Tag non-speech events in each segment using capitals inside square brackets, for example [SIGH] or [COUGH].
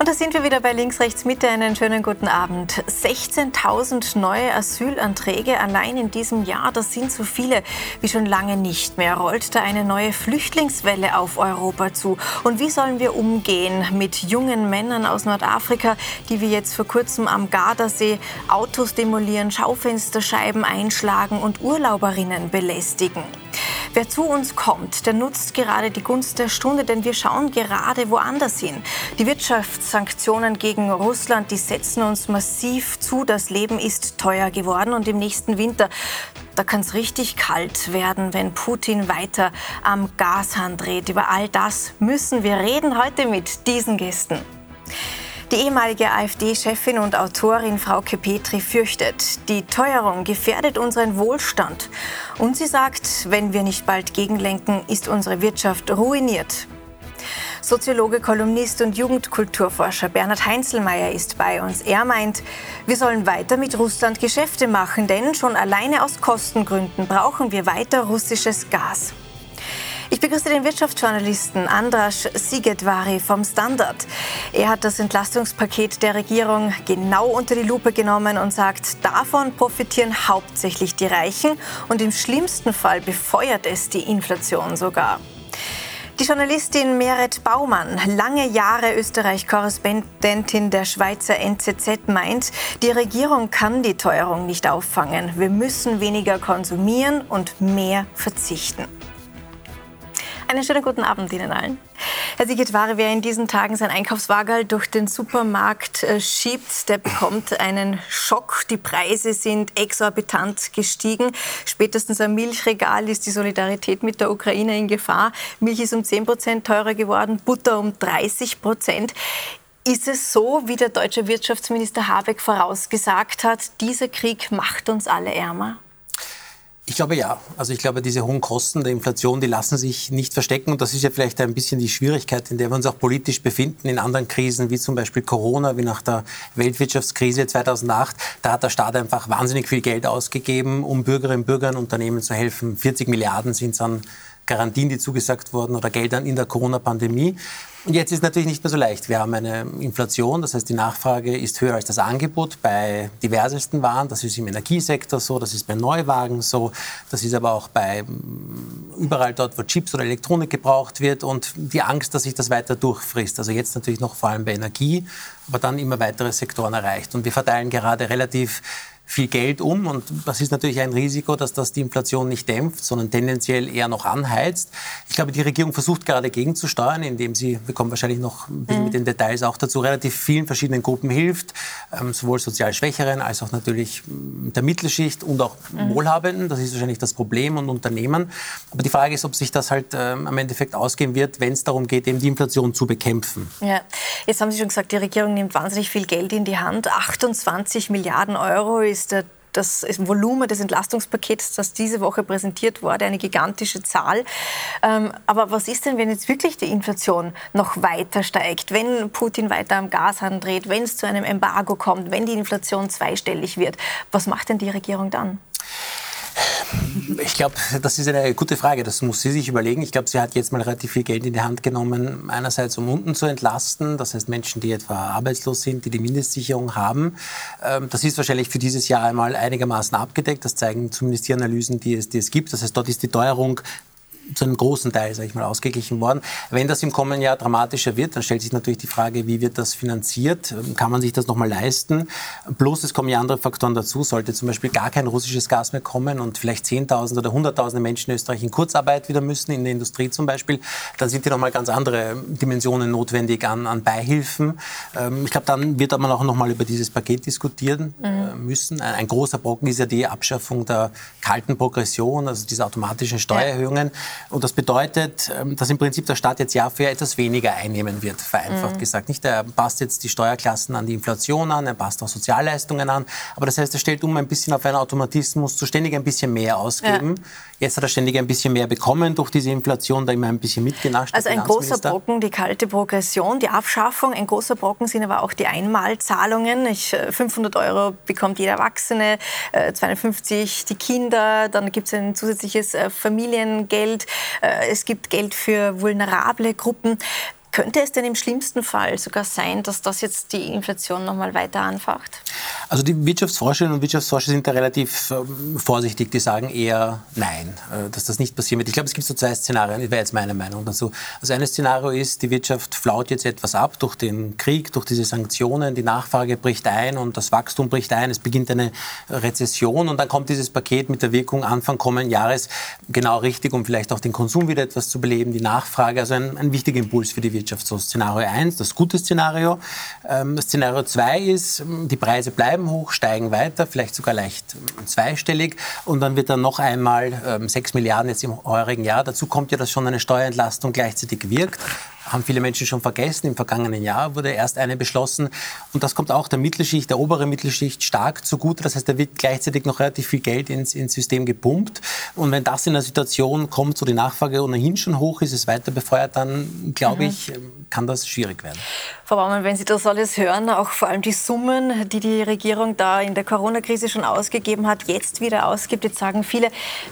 Und da sind wir wieder bei Links, Rechts, Mitte. Einen schönen guten Abend. 16.000 neue Asylanträge allein in diesem Jahr. Das sind so viele wie schon lange nicht mehr. Rollt da eine neue Flüchtlingswelle auf Europa zu? Und wie sollen wir umgehen mit jungen Männern aus Nordafrika, die wie jetzt vor kurzem am Gardasee Autos demolieren, Schaufensterscheiben einschlagen und Urlauberinnen belästigen? Wer zu uns kommt, der nutzt gerade die Gunst der Stunde, denn wir schauen gerade woanders hin. Die Wirtschaftssanktionen gegen Russland, die setzen uns massiv zu. Das Leben ist teuer geworden und im nächsten Winter, da kann es richtig kalt werden, wenn Putin weiter am Gashahn dreht. Über all das müssen wir reden heute mit diesen Gästen. Die ehemalige AfD-Chefin und Autorin Frauke Petri fürchtet, die Teuerung gefährdet unseren Wohlstand. Und sie sagt, wenn wir nicht bald gegenlenken, ist unsere Wirtschaft ruiniert. Soziologe, Kolumnist und Jugendkulturforscher Bernhard Heinzelmeier ist bei uns. Er meint, wir sollen weiter mit Russland Geschäfte machen, denn schon alleine aus Kostengründen brauchen wir weiter russisches Gas. Ich begrüße den Wirtschaftsjournalisten Andras Sigetvari vom Standard. Er hat das Entlastungspaket der Regierung genau unter die Lupe genommen und sagt, davon profitieren hauptsächlich die Reichen und im schlimmsten Fall befeuert es die Inflation sogar. Die Journalistin Meret Baumann, lange Jahre Österreich-Korrespondentin der Schweizer NZZ, meint, die Regierung kann die Teuerung nicht auffangen. Wir müssen weniger konsumieren und mehr verzichten. Einen schönen guten Abend Ihnen allen. Herr Sigetware, wer in diesen Tagen sein Einkaufswagen durch den Supermarkt äh, schiebt, der bekommt einen Schock. Die Preise sind exorbitant gestiegen. Spätestens am Milchregal ist die Solidarität mit der Ukraine in Gefahr. Milch ist um 10 Prozent teurer geworden, Butter um 30 Prozent. Ist es so, wie der deutsche Wirtschaftsminister Habeck vorausgesagt hat, dieser Krieg macht uns alle ärmer? Ich glaube ja. Also ich glaube, diese hohen Kosten der Inflation, die lassen sich nicht verstecken. Und das ist ja vielleicht ein bisschen die Schwierigkeit, in der wir uns auch politisch befinden. In anderen Krisen, wie zum Beispiel Corona, wie nach der Weltwirtschaftskrise 2008, da hat der Staat einfach wahnsinnig viel Geld ausgegeben, um Bürgerinnen und Bürgern, Unternehmen zu helfen. 40 Milliarden sind es an Garantien, die zugesagt wurden oder Geldern in der Corona-Pandemie. Und jetzt ist natürlich nicht mehr so leicht. Wir haben eine Inflation, das heißt, die Nachfrage ist höher als das Angebot bei diversesten Waren. Das ist im Energiesektor so, das ist bei Neuwagen so, das ist aber auch bei mm, überall dort, wo Chips oder Elektronik gebraucht wird und die Angst, dass sich das weiter durchfrisst. Also jetzt natürlich noch vor allem bei Energie, aber dann immer weitere Sektoren erreicht. Und wir verteilen gerade relativ viel Geld um. Und das ist natürlich ein Risiko, dass das die Inflation nicht dämpft, sondern tendenziell eher noch anheizt. Ich glaube, die Regierung versucht gerade gegenzusteuern, indem sie, wir kommen wahrscheinlich noch mhm. mit den Details auch dazu, relativ vielen verschiedenen Gruppen hilft, ähm, sowohl sozial Schwächeren als auch natürlich mm, der Mittelschicht und auch mhm. Wohlhabenden. Das ist wahrscheinlich das Problem und Unternehmen. Aber die Frage ist, ob sich das halt ähm, am Endeffekt ausgehen wird, wenn es darum geht, eben die Inflation zu bekämpfen. Ja, jetzt haben Sie schon gesagt, die Regierung nimmt wahnsinnig viel Geld in die Hand. 28 Milliarden Euro ist ist das Volumen des Entlastungspakets, das diese Woche präsentiert wurde, eine gigantische Zahl. Ähm, aber was ist denn, wenn jetzt wirklich die Inflation noch weiter steigt, wenn Putin weiter am Gashahn dreht, wenn es zu einem Embargo kommt, wenn die Inflation zweistellig wird? Was macht denn die Regierung dann? Ich glaube, das ist eine gute Frage. Das muss sie sich überlegen. Ich glaube, sie hat jetzt mal relativ viel Geld in die Hand genommen, einerseits um unten zu entlasten, das heißt Menschen, die etwa arbeitslos sind, die die Mindestsicherung haben. Ähm, das ist wahrscheinlich für dieses Jahr einmal einigermaßen abgedeckt. Das zeigen zumindest die Analysen, die es, die es gibt. Das heißt, dort ist die Teuerung zu einem großen Teil, sage ich mal, ausgeglichen worden. Wenn das im kommenden Jahr dramatischer wird, dann stellt sich natürlich die Frage, wie wird das finanziert? Kann man sich das nochmal leisten? Plus, es kommen ja andere Faktoren dazu. Sollte zum Beispiel gar kein russisches Gas mehr kommen und vielleicht 10.000 oder 100.000 Menschen in Österreich in Kurzarbeit wieder müssen, in der Industrie zum Beispiel, dann sind hier nochmal ganz andere Dimensionen notwendig an, an Beihilfen. Ähm, ich glaube, dann wird man auch nochmal über dieses Paket diskutieren äh, mhm. müssen. Ein, ein, großer Brocken ist ja die Abschaffung der kalten Progression, also diese automatischen Steuererhöhungen. Ja. Und das bedeutet, ähm, dass im Prinzip der Staat jetzt Jahr für Jahr etwas weniger einnehmen wird, vereinfacht mhm. gesagt. Nicht, er passt jetzt die Steuerklassen an die Inflation an, er passt auch Sozialleistungen an. Aber das heißt, er stellt um ein bisschen auf einen Automatismus zu ständig ein bisschen mehr ausgeben. Ja. Jetzt hat er ständig ein bisschen mehr bekommen durch diese Inflation, da immer ein bisschen mitgenascht. Also ein großer Brocken, die kalte Progression, die Abschaffung. Ein großer Brocken sind aber auch die Einmalzahlungen. Ich, 500 äh, Euro bekommt jeder Erwachsene, 250 äh, die Kinder, dann gibt es ein zusätzliches äh, Familiengeld. Es gibt Geld für vulnerable Gruppen. Könnte es denn im schlimmsten Fall sogar sein, dass das jetzt die Inflation noch mal weiter anfacht? Also die Wirtschaftsforscherinnen und Wirtschaftsforscher sind da relativ ähm, vorsichtig. Die sagen eher nein, äh, dass das nicht passieren wird. Ich glaube, es gibt so zwei Szenarien, das wäre jetzt meine Meinung dazu. Also ein Szenario ist, die Wirtschaft flaut jetzt etwas ab durch den Krieg, durch diese Sanktionen, die Nachfrage bricht ein und das Wachstum bricht ein, es beginnt eine Rezession und dann kommt dieses Paket mit der Wirkung Anfang kommenden Jahres genau richtig, um vielleicht auch den Konsum wieder etwas zu beleben, die Nachfrage, also ein, ein wichtiger Impuls für die Wirtschaft. So Szenario 1, das gute Szenario. Ähm, Szenario 2 ist, die Preise bleiben hoch, steigen weiter, vielleicht sogar leicht zweistellig. Und dann wird dann noch einmal ähm, 6 Milliarden jetzt im heurigen Jahr. Dazu kommt ja, dass schon eine Steuerentlastung gleichzeitig wirkt haben viele Menschen schon vergessen. Im vergangenen Jahr wurde erst eine beschlossen. Und das kommt auch der Mittelschicht, der oberen Mittelschicht stark zugute. Das heißt, da wird gleichzeitig noch relativ viel Geld ins, ins System gepumpt. Und wenn das in einer Situation kommt, wo die Nachfrage ohnehin schon hoch ist, es weiter befeuert, dann glaube mhm. ich, kann das schwierig werden. Frau Baumann, wenn Sie das alles hören, auch vor allem die Summen, die die Regierung da in der Corona-Krise schon ausgegeben hat, jetzt wieder ausgibt, jetzt sagen viele,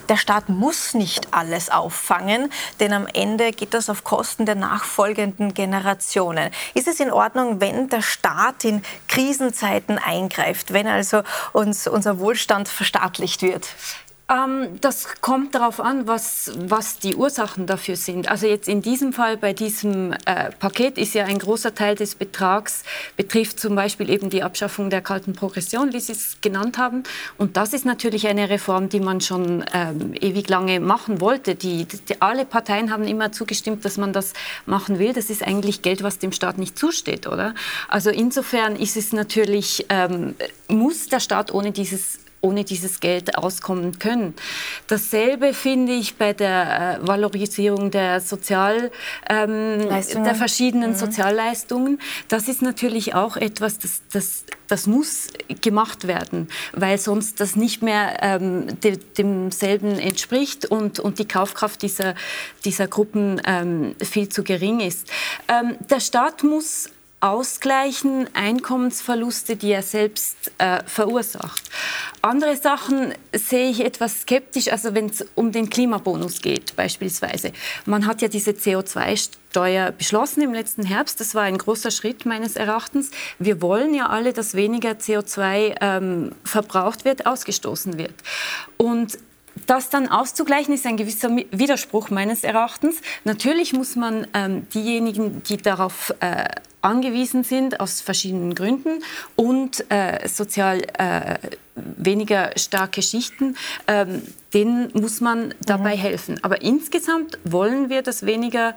der Staat muss nicht alles auffangen, denn am Ende geht das auf Kosten der Nachfolge folgenden Generationen. Ist es in Ordnung, wenn der Staat in Krisenzeiten eingreift, wenn also uns unser Wohlstand verstaatlicht wird? Ähm, das kommt darauf an, was, was die Ursachen dafür sind. Also jetzt in diesem Fall bei diesem äh, Paket ist ja ein großer Teil des Betrags betrifft zum Beispiel eben die Abschaffung der kalten Progression, wie Sie es genannt haben. Und das ist natürlich eine Reform, die man schon ähm, ewig lange machen wollte. Die, die, alle Parteien haben immer zugestimmt, dass man das machen will. Das ist eigentlich Geld, was dem Staat nicht zusteht, oder? Also insofern ist es natürlich, ähm, muss der Staat ohne dieses ohne dieses Geld auskommen können. Dasselbe finde ich bei der äh, Valorisierung der Sozial, ähm, der verschiedenen mhm. Sozialleistungen. Das ist natürlich auch etwas, das, das, das muss gemacht werden, weil sonst das nicht mehr ähm, de, demselben entspricht und, und die Kaufkraft dieser, dieser Gruppen ähm, viel zu gering ist. Ähm, der Staat muss ausgleichen Einkommensverluste, die er selbst äh, verursacht. Andere Sachen sehe ich etwas skeptisch, also wenn es um den Klimabonus geht beispielsweise. Man hat ja diese CO2-Steuer beschlossen im letzten Herbst. Das war ein großer Schritt meines Erachtens. Wir wollen ja alle, dass weniger CO2 ähm, verbraucht wird, ausgestoßen wird. Und das dann auszugleichen, ist ein gewisser Widerspruch meines Erachtens. Natürlich muss man ähm, diejenigen, die darauf äh, angewiesen sind, aus verschiedenen Gründen und äh, sozial äh, weniger starke Schichten, ähm, denen muss man dabei mhm. helfen. Aber insgesamt wollen wir, dass weniger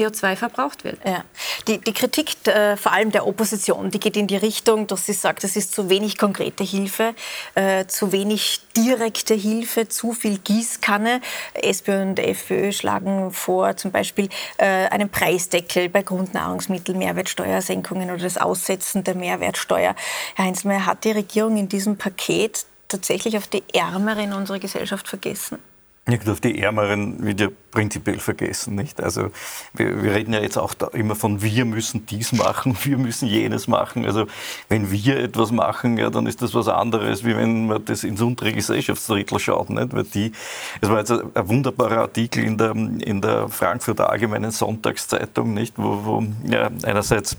CO2 verbraucht wird. Ja. Die, die Kritik äh, vor allem der Opposition, die geht in die Richtung, dass sie sagt, es ist zu wenig konkrete Hilfe, äh, zu wenig direkte Hilfe, zu viel Gießkanne. SPÖ und FPÖ schlagen vor, zum Beispiel äh, einen Preisdeckel bei Grundnahrungsmitteln, Mehrwertsteuersenkungen oder das Aussetzen der Mehrwertsteuer. Herr Heinzelmeier, hat die Regierung in diesem Paket tatsächlich auf die Ärmeren unserer Gesellschaft vergessen? Nicht auf die Ärmeren wird ja prinzipiell vergessen, nicht? Also wir, wir, reden ja jetzt auch immer von wir müssen dies machen, [LAUGHS] wir müssen jenes machen. Also wenn wir etwas machen, ja, dann ist das was anderes, wie wenn man das ins untere Gesellschaftsdrittel schaut, nicht? Weil die, es war jetzt ein, ein, wunderbarer Artikel in der, in der Frankfurter Allgemeinen Sonntagszeitung, nicht? Wo, wo ja, einerseits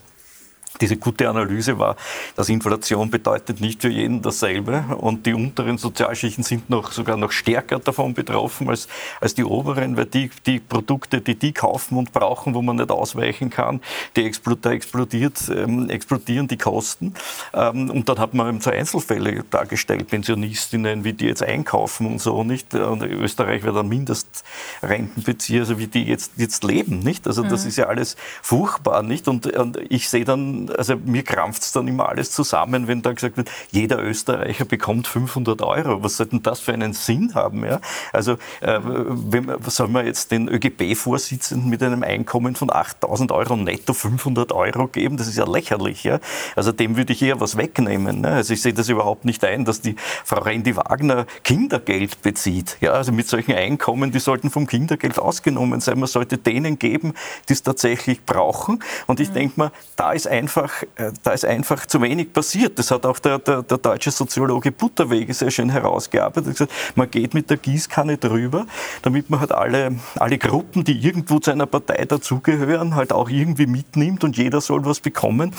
diese gute Analyse war, dass Inflation bedeutet nicht für jeden dasselbe und die unteren Sozialschichten sind noch, sogar noch stärker davon betroffen als, als die oberen, weil die, die Produkte, die die kaufen und brauchen, wo man nicht ausweichen kann, die explodiert, ähm, explodieren die Kosten. Ähm, und dann hat man eben so Einzelfälle dargestellt, Pensionistinnen, wie die jetzt einkaufen und so, nicht? Und Österreich wird dann Mindestrenten also wie die jetzt, jetzt leben, nicht? Also das mhm. ist ja alles furchtbar, nicht? Und, und ich sehe dann also mir krampft es dann immer alles zusammen, wenn dann gesagt wird, jeder Österreicher bekommt 500 Euro. Was soll denn das für einen Sinn haben? Ja? Also äh, wenn, soll man jetzt den ÖGB-Vorsitzenden mit einem Einkommen von 8000 Euro netto 500 Euro geben? Das ist ja lächerlich. Ja? Also dem würde ich eher was wegnehmen. Ne? Also ich sehe das überhaupt nicht ein, dass die Frau Rendi Wagner Kindergeld bezieht. Ja? Also mit solchen Einkommen, die sollten vom Kindergeld ausgenommen sein. Man sollte denen geben, die es tatsächlich brauchen. Und ich mhm. denke mal, da ist einfach einfach, äh, da ist einfach zu wenig passiert. Das hat auch der, der, der deutsche Soziologe Butterwege sehr schön herausgearbeitet. Gesagt, man geht mit der Gießkanne drüber, damit man halt alle, alle Gruppen, die irgendwo zu einer Partei dazugehören, halt auch irgendwie mitnimmt und jeder soll was bekommen.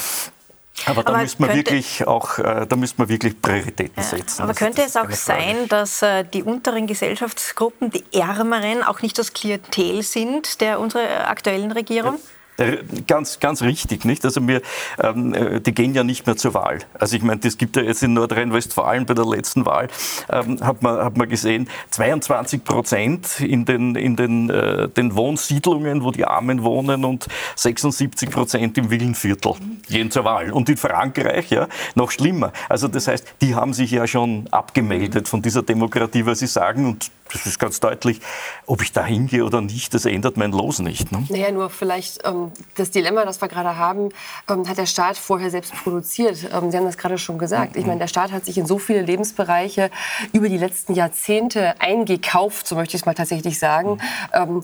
Aber da müsste man wirklich auch, äh, da müsste man wirklich Prioritäten ja, setzen. Aber könnte es auch sein, dass äh, die unteren Gesellschaftsgruppen, die Ärmeren, auch nicht das Klientel sind der unserer aktuellen Regierung? Ja. Äh, ganz, ganz richtig, nicht? Also wir, ähm, äh, die gehen ja nicht mehr zur Wahl. Also ich meine, das gibt ja jetzt in Nordrhein-Westfalen bei der letzten Wahl, ähm, hat, man, hat man gesehen, 22 Prozent in den, in den, äh, den Wohnsiedlungen, wo die Armen wohnen und 76 Prozent im Villenviertel gehen zur Wahl. Und in Frankreich, ja, noch schlimmer. Also das heißt, die haben sich ja schon abgemeldet von dieser Demokratie, was sie sagen und das ist ganz deutlich, ob ich da hingehe oder nicht, das ändert mein Los nicht. Ne? Naja, nur vielleicht ähm, das Dilemma, das wir gerade haben, ähm, hat der Staat vorher selbst produziert. Ähm, Sie haben das gerade schon gesagt. Ich meine, der Staat hat sich in so viele Lebensbereiche über die letzten Jahrzehnte eingekauft, so möchte ich es mal tatsächlich sagen. Mhm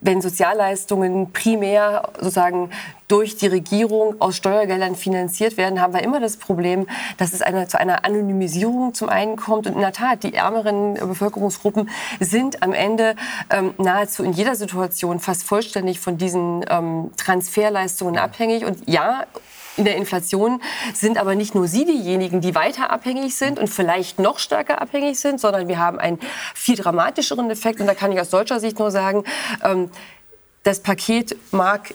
wenn Sozialleistungen primär sozusagen durch die Regierung aus Steuergeldern finanziert werden, haben wir immer das Problem, dass es eine, zu einer Anonymisierung zum einen kommt. Und in der Tat, die ärmeren Bevölkerungsgruppen sind am Ende ähm, nahezu in jeder Situation fast vollständig von diesen ähm, Transferleistungen abhängig. Und ja, in der Inflation sind aber nicht nur sie diejenigen, die weiter abhängig sind und vielleicht noch stärker abhängig sind, sondern wir haben einen viel dramatischeren Effekt. Und da kann ich aus deutscher Sicht nur sagen, ähm, das Paket mag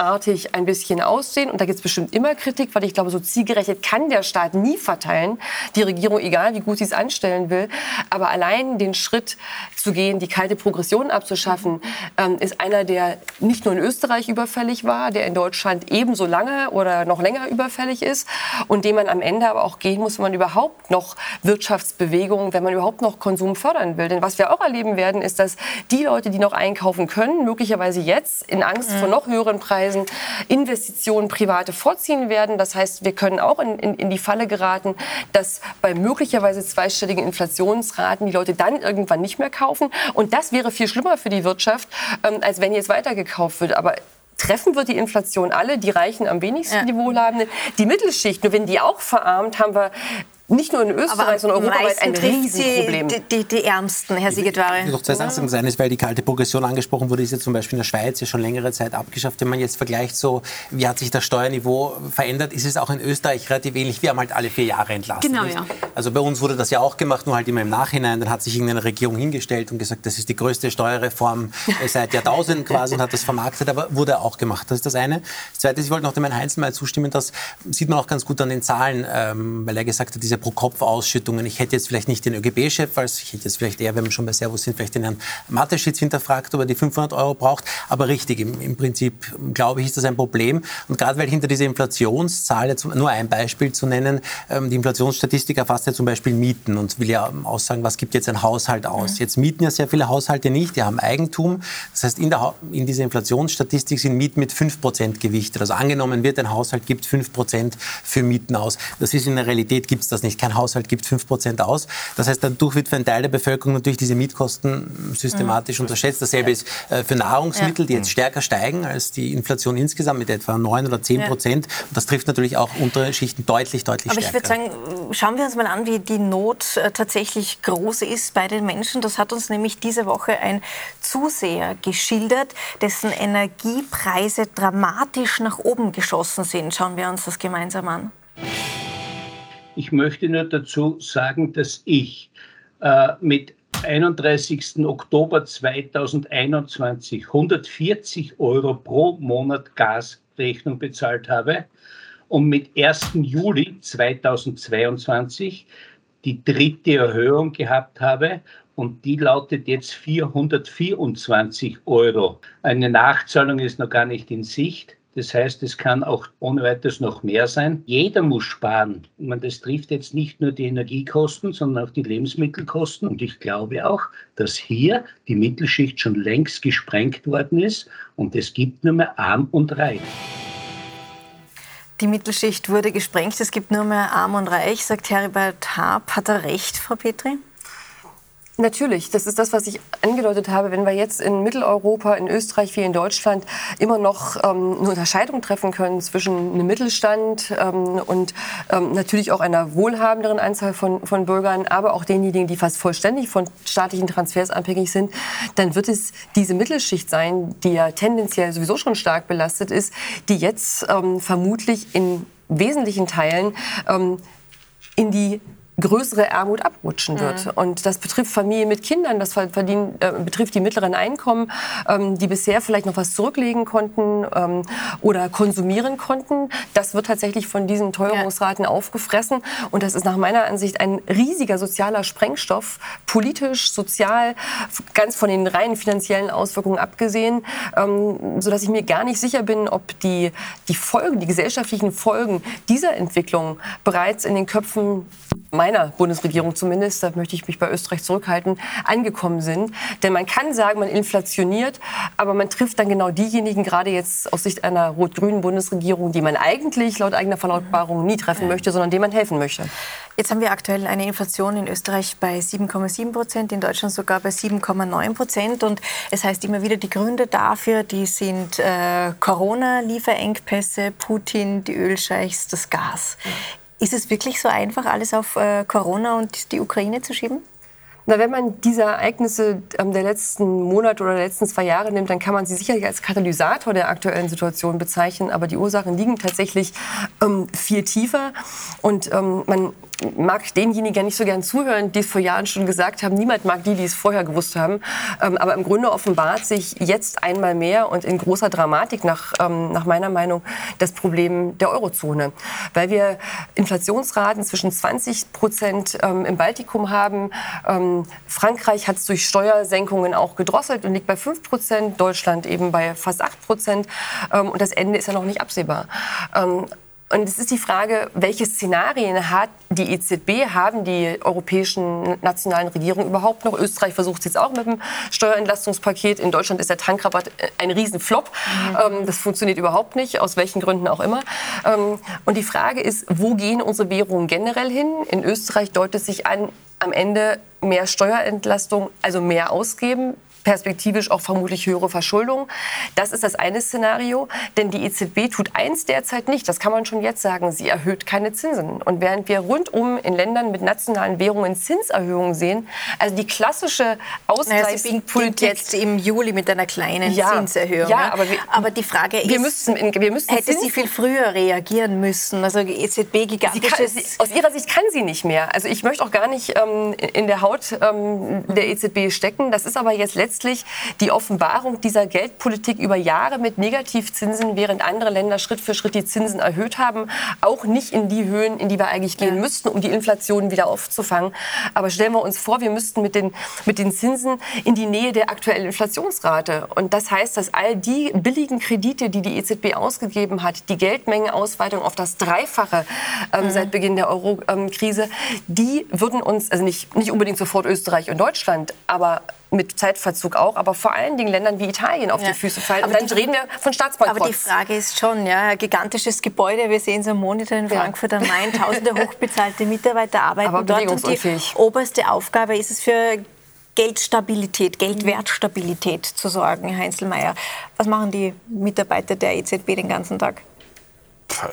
gießkannenartig ein bisschen aussehen und da gibt es bestimmt immer Kritik, weil ich glaube, so zielgerechnet kann der Staat nie verteilen, die Regierung, egal wie gut sie es anstellen will. Aber allein den Schritt zu gehen, die kalte Progression abzuschaffen, ähm, ist einer, der nicht nur in Österreich überfällig war, der in Deutschland ebenso lange oder noch länger überfällig ist und den man am Ende aber auch gehen muss, wenn man überhaupt noch Wirtschaftsbewegungen, wenn man überhaupt noch Konsum fördern will. Denn was wir auch erleben werden, ist, dass die Leute, die noch einkaufen können, möglicherweise jetzt in Angst vor mhm. noch höheren Preisen Investitionen private vorziehen werden. Das heißt, wir können auch in, in, in die Falle geraten, dass bei möglicherweise zweistelligen Inflationsraten die Leute dann irgendwann nicht mehr kaufen. Und das wäre viel schlimmer für die Wirtschaft, ähm, als wenn jetzt weitergekauft wird. Aber treffen wird die Inflation alle, die Reichen am wenigsten, ja. die Wohlhabenden, die Mittelschicht. Nur wenn die auch verarmt, haben wir nicht nur in Österreich, sondern europaweit ein Riesenproblem. Die, die, die, Ärmsten, Herr Siegedwari. Noch zwei Sachen sein ist, weil die kalte Progression angesprochen wurde, ist ja zum Beispiel in der Schweiz ja schon längere Zeit abgeschafft. Wenn man jetzt vergleicht, so wie hat sich das Steuerniveau verändert, ist es auch in Österreich relativ ähnlich. Wir haben halt alle vier Jahre entlassen. Genau, ja. Also bei uns wurde das ja auch gemacht, nur halt immer im Nachhinein. Dann hat sich irgendeine Regierung hingestellt und gesagt, das ist die größte Steuerreform seit Jahrtausenden quasi und hat das vermarktet, aber wurde auch gemacht. Das ist das eine. Das zweite ist, ich wollte noch dem Herrn Heinz mal zustimmen, das sieht man auch ganz gut an den Zahlen, ähm, weil er gesagt hat, diese Pro-Kopf-Ausschüttungen. Ich hätte jetzt vielleicht nicht den ÖGB-Chef, als ich hätte jetzt vielleicht eher, wenn wir schon bei Servus sind, vielleicht den Herrn Mateschitz hinterfragt, ob er die 500 Euro braucht. Aber richtig, im, im Prinzip, glaube ich, ist das ein Problem. Und gerade weil hinter dieser Inflationszahl, jetzt nur ein Beispiel zu nennen, ähm, die Inflationsstatistik erfasst ja zum Beispiel Mieten und will ja aussagen, was gibt jetzt ein Haushalt aus. Mhm. Jetzt mieten ja sehr viele Haushalte nicht, die haben Eigentum. Das heißt, in, der, in dieser Inflationsstatistik sind Mieten mit 5% gewichtet. Also angenommen wird, ein Haushalt gibt 5% für Mieten aus. Das ist in der Realität, gibt es das nicht. Kein Haushalt gibt 5% aus. Das heißt, dadurch wird für einen Teil der Bevölkerung natürlich diese Mietkosten systematisch mhm. unterschätzt. Dasselbe ist äh, für Nahrungsmittel, die jetzt stärker steigen als die Inflation insgesamt mit etwa 9 oder 10 Prozent. Und das trifft natürlich auch untere Schichten deutlich, deutlich Aber stärker. Aber ich würde sagen, schauen wir uns mal an, wie die Not äh, tatsächlich groß ist bei den Menschen. Das hat uns nämlich diese Woche ein Zuseher geschildert, dessen Energiepreise dramatisch nach oben geschossen sind. Schauen wir uns das gemeinsam an. Ich möchte nur dazu sagen, dass ich äh, mit 31. Oktober 2021 140 Euro pro Monat Gasrechnung bezahlt habe und mit 1. Juli 2022 die dritte Erhöhung gehabt habe und die lautet jetzt 424 Euro. Eine Nachzahlung ist noch gar nicht in Sicht. Das heißt, es kann auch ohne weiteres noch mehr sein. Jeder muss sparen. Meine, das trifft jetzt nicht nur die Energiekosten, sondern auch die Lebensmittelkosten. Und ich glaube auch, dass hier die Mittelschicht schon längst gesprengt worden ist und es gibt nur mehr Arm und Reich. Die Mittelschicht wurde gesprengt, es gibt nur mehr Arm und Reich, sagt Heribert Haab. Hat er recht, Frau Petri? Natürlich, das ist das, was ich angedeutet habe. Wenn wir jetzt in Mitteleuropa, in Österreich wie in Deutschland immer noch ähm, eine Unterscheidung treffen können zwischen einem Mittelstand ähm, und ähm, natürlich auch einer wohlhabenderen Anzahl von, von Bürgern, aber auch denjenigen, die fast vollständig von staatlichen Transfers abhängig sind, dann wird es diese Mittelschicht sein, die ja tendenziell sowieso schon stark belastet ist, die jetzt ähm, vermutlich in wesentlichen Teilen ähm, in die größere Armut abrutschen wird. Mhm. Und das betrifft Familien mit Kindern, das verdienen, äh, betrifft die mittleren Einkommen, ähm, die bisher vielleicht noch was zurücklegen konnten ähm, oder konsumieren konnten. Das wird tatsächlich von diesen Teuerungsraten ja. aufgefressen. Und das ist nach meiner Ansicht ein riesiger sozialer Sprengstoff, politisch, sozial, ganz von den reinen finanziellen Auswirkungen abgesehen, ähm, sodass ich mir gar nicht sicher bin, ob die, die Folgen, die gesellschaftlichen Folgen dieser Entwicklung bereits in den Köpfen meiner Bundesregierung zumindest, da möchte ich mich bei Österreich zurückhalten, angekommen sind. Denn man kann sagen, man inflationiert, aber man trifft dann genau diejenigen, gerade jetzt aus Sicht einer rot-grünen Bundesregierung, die man eigentlich laut eigener Verlautbarung nie treffen möchte, sondern denen man helfen möchte. Jetzt haben wir aktuell eine Inflation in Österreich bei 7,7 Prozent, in Deutschland sogar bei 7,9 Prozent. Und es heißt immer wieder, die Gründe dafür, die sind äh, Corona, Lieferengpässe, Putin, die Ölscheichs, das Gas. Ist es wirklich so einfach, alles auf äh, Corona und die Ukraine zu schieben? Na, wenn man diese Ereignisse ähm, der letzten Monate oder der letzten zwei Jahre nimmt, dann kann man sie sicherlich als Katalysator der aktuellen Situation bezeichnen. Aber die Ursachen liegen tatsächlich ähm, viel tiefer. Und ähm, man mag denjenigen ja nicht so gern zuhören, die es vor Jahren schon gesagt haben. Niemand mag die, die es vorher gewusst haben. Ähm, aber im Grunde offenbart sich jetzt einmal mehr und in großer Dramatik nach, ähm, nach meiner Meinung das Problem der Eurozone. Weil wir Inflationsraten zwischen 20 Prozent ähm, im Baltikum haben. Ähm, Frankreich hat es durch Steuersenkungen auch gedrosselt und liegt bei 5 Prozent. Deutschland eben bei fast 8 Prozent. Ähm, und das Ende ist ja noch nicht absehbar. Ähm, und es ist die Frage, welche Szenarien hat die EZB, haben die europäischen nationalen Regierungen überhaupt noch? Österreich versucht es jetzt auch mit dem Steuerentlastungspaket. In Deutschland ist der Tankrabatt ein Riesenflop. Mhm. das funktioniert überhaupt nicht, aus welchen Gründen auch immer. Ähm, und die Frage ist, wo gehen unsere Währungen generell hin? In Österreich deutet sich an, am Ende mehr Steuerentlastung, also mehr ausgeben, perspektivisch auch vermutlich höhere Verschuldung. Das ist das eine Szenario. Denn die EZB tut eins derzeit nicht. Das kann man schon jetzt sagen. Sie erhöht keine Zinsen. Und während wir rundum in Ländern mit nationalen Währungen Zinserhöhungen sehen, also die klassische Ausgleichspolitik jetzt im Juli mit einer kleinen ja, Zinserhöhung. Ja, aber, wir, aber die Frage ist, wir müssten, wir müssten hätte Zinsen, sie viel früher reagieren müssen? Also die EZB gigantisches... Sie kann, sie, aus ihrer Sicht kann sie nicht mehr. Also ich möchte auch gar nicht ähm, in der Haut ähm, der EZB stecken. Das ist aber jetzt letztlich letztlich die Offenbarung dieser Geldpolitik über Jahre mit Negativzinsen, während andere Länder Schritt für Schritt die Zinsen erhöht haben, auch nicht in die Höhen, in die wir eigentlich gehen ja. müssten, um die Inflation wieder aufzufangen. Aber stellen wir uns vor, wir müssten mit den, mit den Zinsen in die Nähe der aktuellen Inflationsrate. Und das heißt, dass all die billigen Kredite, die die EZB ausgegeben hat, die Geldmengenausweitung auf das Dreifache ähm, mhm. seit Beginn der Euro-Krise, die würden uns, also nicht, nicht unbedingt sofort Österreich und Deutschland, aber mit Zeitverzug auch, aber vor allen Dingen Ländern wie Italien auf ja. die Füße fallen. Aber und dann die, reden wir von Staatsbankrott. Aber die Frage ist schon, ja, gigantisches Gebäude, wir sehen es am Monitor in Frankfurt am Main, tausende [LAUGHS] hochbezahlte Mitarbeiter arbeiten aber dort. Und die oberste Aufgabe ist es für Geldstabilität, Geldwertstabilität zu sorgen, Herr Heinzelmeier. Was machen die Mitarbeiter der EZB den ganzen Tag?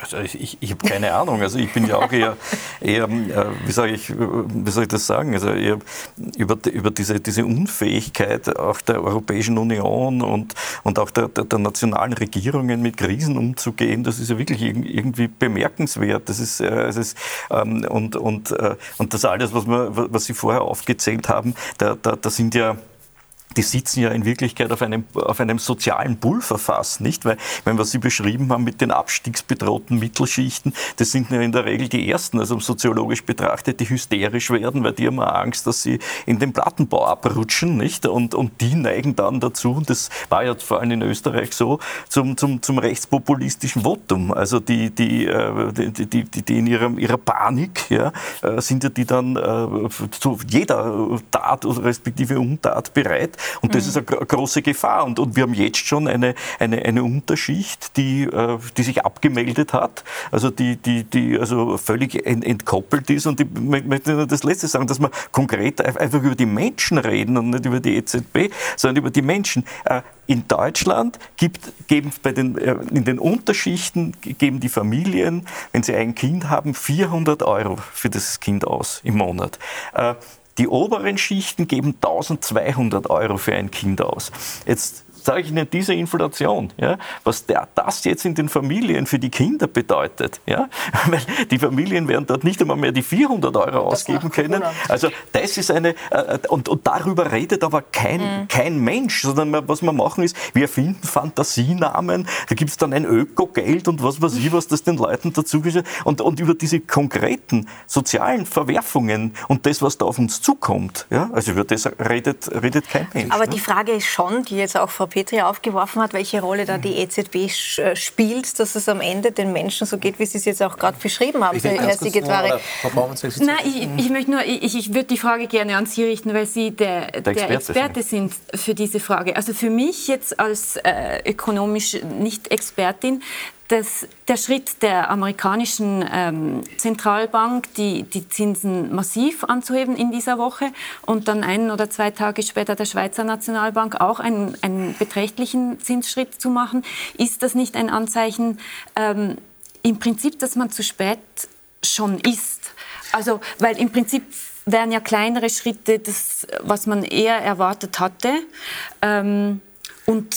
Also ich, ich habe keine Ahnung. Also ich bin ja auch eher, eher äh, wie, sage ich, wie soll ich das sagen, also über, über diese, diese Unfähigkeit auch der Europäischen Union und, und auch der, der, der nationalen Regierungen mit Krisen umzugehen, das ist ja wirklich irgendwie bemerkenswert. Das ist, äh, es ist, ähm, und, und, äh, und das alles, was, wir, was Sie vorher aufgezählt haben, da, da, da sind ja die sitzen ja in Wirklichkeit auf einem, auf einem sozialen Pulverfass, nicht? Weil, wenn was Sie beschrieben haben mit den abstiegsbedrohten Mittelschichten, das sind ja in der Regel die ersten, also soziologisch betrachtet, die hysterisch werden, weil die haben Angst, dass sie in den Plattenbau abrutschen, nicht? Und, und die neigen dann dazu, und das war ja vor allem in Österreich so, zum, zum, zum rechtspopulistischen Votum. Also die, die, äh, die, die, die in ihrer, ihrer Panik, ja, äh, sind ja die dann äh, zu jeder Tat, respektive Untat bereit Und das mhm. ist eine große Gefahr. Und, und wir haben jetzt schon eine, eine, eine Unterschicht, die, äh, die sich abgemeldet hat, also die, die, die also völlig entkoppelt ist. Und ich möchte nur das Letzte sagen, dass wir konkret einfach über die Menschen reden und nicht über die EZB, sondern über die Menschen. Äh, in Deutschland gibt, geben bei den, äh, in den Unterschichten geben die Familien, wenn sie ein Kind haben, 400 Euro für das Kind aus im Monat. Äh, die oberen Schichten geben 1200 Euro für ein Kind aus. Jetzt sage ich Ihnen, diese Inflation, ja, was der, das jetzt in den Familien für die Kinder bedeutet, ja, [LAUGHS] weil die Familien werden dort nicht einmal mehr die 400 Euro ausgeben können. Also das ist eine, äh, und, und darüber redet aber kein, mhm. kein Mensch, sondern was wir machen ist, wir erfinden Fantasienamen, da gibt es dann ein Ökogeld und was weiß ich, was das den Leuten dazu ist. Und, und über diese konkreten sozialen Verwerfungen und das, was da auf uns zukommt, ja, also über das redet, redet kein Mensch. Aber ne? die Frage ist schon, die jetzt auch Frau Petri aufgeworfen hat, welche Rolle da die EZB äh, spielt, dass es am Ende den Menschen so geht, wie Sie es jetzt auch gerade beschrieben haben, Herr Sigetwari. Nein, ich, ich, möchte nur, ich, ich würde die Frage gerne an Sie richten, weil Sie der, der, der Experte, sind für diese Frage. Also für mich jetzt als äh, ökonomisch Nicht-Expertin das, der Schritt der amerikanischen ähm, Zentralbank, die, die Zinsen massiv anzuheben in dieser Woche und dann einen oder zwei Tage später der Schweizer Nationalbank auch einen, einen beträchtlichen Zinsschritt zu machen, ist das nicht ein Anzeichen ähm, im Prinzip, dass man zu spät schon ist? Also, weil im Prinzip wären ja kleinere Schritte das, was man eher erwartet hatte. Ähm, und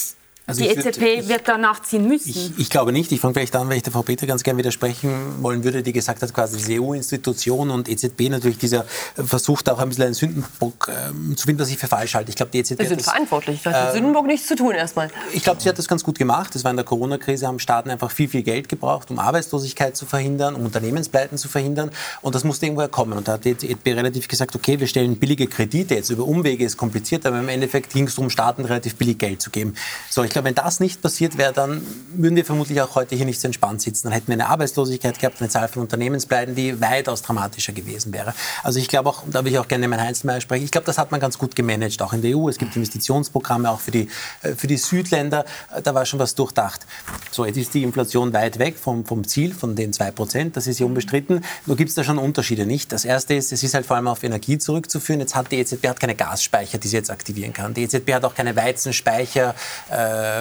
also die EZB würd, wird da nachziehen müssen. Ich, ich, glaube nicht. Ich fange vielleicht an, weil ich der Frau Peter ganz gerne widersprechen wollen würde, die gesagt hat, quasi diese EU-Institution und EZB natürlich dieser versucht auch ein bisschen einen Sündenbock äh, zu finden, was ich für falsch halte. Ich glaube, die EZB Sie sind das, verantwortlich. Das hat äh, Sündenbock nichts zu tun erstmal. Ich glaube, sie hat das ganz gut gemacht. Das war in der Corona-Krise, haben Staaten einfach viel, viel Geld gebraucht, um Arbeitslosigkeit zu verhindern, um Unternehmenspleiten zu verhindern. Und das musste irgendwoher kommen. Und da hat die EZB relativ gesagt, okay, wir stellen billige Kredite jetzt über Umwege, ist kompliziert, aber im Endeffekt ging es darum, Staaten relativ billig Geld zu geben. So, ich glaube, wenn das nicht passiert wäre, dann würden wir vermutlich auch heute hier nicht so entspannt sitzen. Dann hätten wir eine Arbeitslosigkeit gehabt, eine Zahl von Unternehmenspleiten, die weitaus dramatischer gewesen wäre. Also ich glaube auch, da will ich auch gerne mit Heinz Mayer sprechen, ich glaube, das hat man ganz gut gemanagt, auch in der EU. Es gibt Investitionsprogramme auch für die, äh, für die Südländer. Äh, da war schon was durchdacht. So, jetzt ist die Inflation weit weg vom, vom Ziel, von den 2 Prozent. Das ist ja unbestritten. Nur gibt es da schon Unterschiede nicht. Das erste ist, es ist halt vor allem auf Energie zurückzuführen. Jetzt hat die EZB hat keine Gasspeicher, die sie jetzt aktivieren kann. Die EZB hat auch keine Weizenspeicher, äh,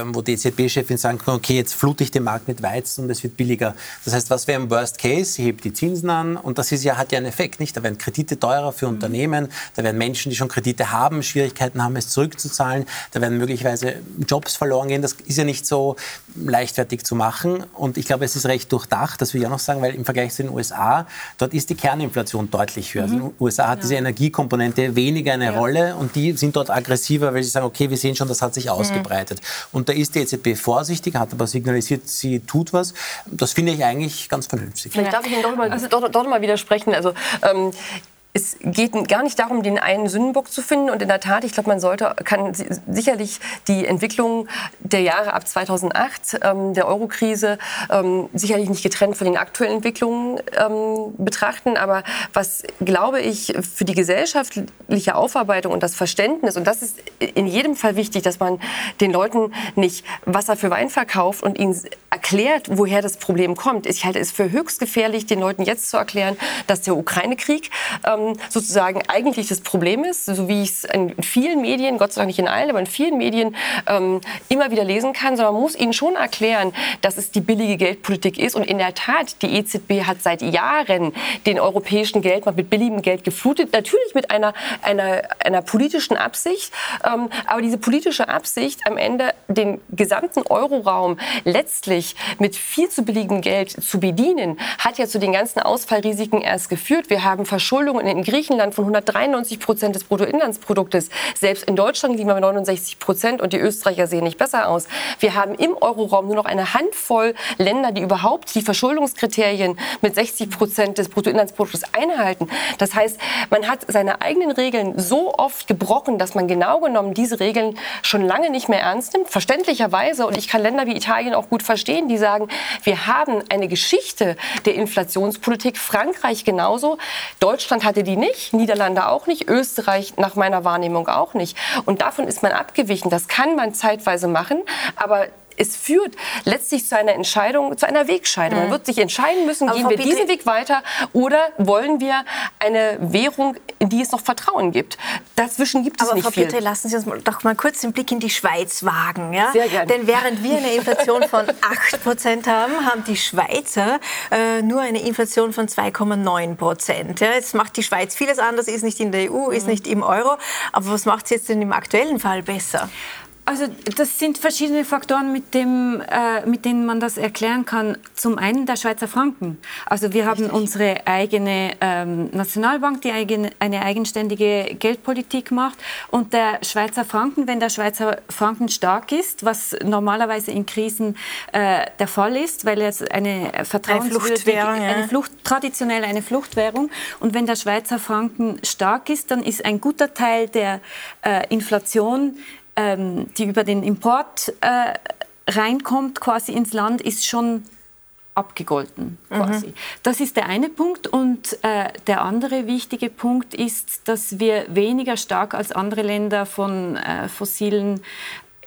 wo die EZB-Chefin sagen kann, okay, jetzt flute ich den Markt mit Weizen und es wird billiger. Das heißt, was wäre im Worst Case? Sie hebt die Zinsen an und das ist ja, hat ja einen Effekt. Nicht? Da werden Kredite teurer für Unternehmen, da werden Menschen, die schon Kredite haben, Schwierigkeiten haben, es zurückzuzahlen, da werden möglicherweise Jobs verloren gehen. Das ist ja nicht so leichtfertig zu machen und ich glaube, es ist recht durchdacht, das will ich auch noch sagen, weil im Vergleich zu den USA, dort ist die Kerninflation deutlich höher. Also mhm. Also in den USA hat ja. diese Energiekomponente weniger eine ja. Rolle und die sind dort aggressiver, weil sie sagen, okay, wir sehen schon, das hat sich mhm. ausgebreitet. Mhm. Und da ist die EZB vorsichtig, hat aber signalisiert, sie tut was. Das finde ich eigentlich ganz vernünftig. Vielleicht darf ich Ihnen doch mal, also, doch, doch mal widersprechen. Also, ähm, es geht gar nicht darum, den einen Sündenbock zu finden. Und in der Tat, ich glaube, man sollte, kann sicherlich die Entwicklung der Jahre ab 2008, ähm, der Eurokrise, ähm, sicherlich nicht getrennt von den aktuellen Entwicklungen ähm, betrachten. Aber was, glaube ich, für die gesellschaftliche Aufarbeitung und das Verständnis, und das ist in jedem Fall wichtig, dass man den Leuten nicht Wasser für Wein verkauft und ihnen erklärt, woher das Problem kommt. Ich halte es für höchst gefährlich, den Leuten jetzt zu erklären, dass der Ukraine-Krieg ähm, ähm, sozusagen eigentlich das Problem ist, so wie ich es in vielen Medien, Gott sei Dank nicht in allen, aber in vielen Medien ähm, immer wieder lesen kann, sondern man muss ihnen schon erklären, dass es die billige Geldpolitik ist. Und in der Tat, die EZB hat seit Jahren den europäischen Geldmarkt mit billigem Geld geflutet, natürlich mit einer, einer, einer politischen Absicht. Ähm, aber diese politische Absicht, am Ende den gesamten Euroraum letztlich mit viel zu billigem Geld zu bedienen, hat ja zu den ganzen Ausfallrisiken erst geführt. Wir haben Verschuldungen in Griechenland von 193 Prozent des Bruttoinlandsproduktes. Selbst in Deutschland liegen wir bei 69 Prozent und die Österreicher sehen nicht besser aus. Wir haben im Euroraum nur noch eine Handvoll Länder, die überhaupt die Verschuldungskriterien mit 60 Prozent des Bruttoinlandsproduktes einhalten. Das heißt, man hat seine eigenen Regeln so oft gebrochen, dass man genau genommen diese Regeln schon lange nicht mehr ernst nimmt. Verständlicherweise, und ich kann Länder wie Italien auch gut verstehen, die sagen, wir haben eine Geschichte der Inflationspolitik, Frankreich genauso. Deutschland hat sagte die nicht, Niederlande auch nicht, Österreich nach meiner Wahrnehmung auch nicht. Und davon ist man abgewichen. Das kann man zeitweise machen, aber es führt letztlich zu einer Entscheidung, zu einer Wegscheidung. Man mhm. wird sich entscheiden müssen, Aber gehen wir diesen Weg weiter oder wollen wir eine Währung, in die es noch Vertrauen gibt. Dazwischen gibt es Aber nicht Frau viel. Petri, lassen Sie uns doch mal kurz den Blick in die Schweiz wagen. Ja? Sehr gerne. Denn während wir eine Inflation von [LAUGHS] 8 Prozent haben, haben die Schweizer äh, nur eine Inflation von 2,9 Prozent. Ja? Jetzt macht die Schweiz vieles anders, ist nicht in der EU, ist mhm. nicht im Euro. Aber was macht sie jetzt denn im aktuellen Fall besser? Also das sind verschiedene Faktoren, mit, dem, äh, mit denen man das erklären kann. Zum einen der Schweizer Franken. Also wir haben Richtig. unsere eigene ähm, Nationalbank, die eigene, eine eigenständige Geldpolitik macht. Und der Schweizer Franken, wenn der Schweizer Franken stark ist, was normalerweise in Krisen äh, der Fall ist, weil es eine vertrauenswürdige, eine, eine Flucht, traditionell eine Fluchtwährung. Und wenn der Schweizer Franken stark ist, dann ist ein guter Teil der äh, Inflation ähm, die über den Import äh, reinkommt quasi ins Land, ist schon abgegolten quasi. Mhm. Das ist der eine Punkt und äh, der andere wichtige Punkt ist, dass wir weniger stark als andere Länder von äh, fossilen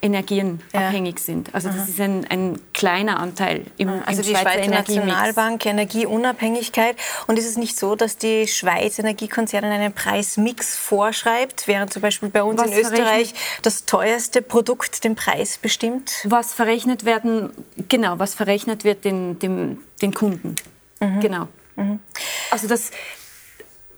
Energien ja. abhängig sind. Also das Aha. ist ein, ein, kleiner Anteil im, also im die Schweizer, Schweizer Nationalbank, Energieunabhängigkeit. Und ist es nicht so, dass die Schweiz Energiekonzerne einen Preismix vorschreibt, während zum Beispiel bei uns was in Österreich das teuerste Produkt den Preis bestimmt? Was verrechnet werden, genau, was verrechnet wird den, dem, den Kunden. Mhm. Genau. Mhm. Also das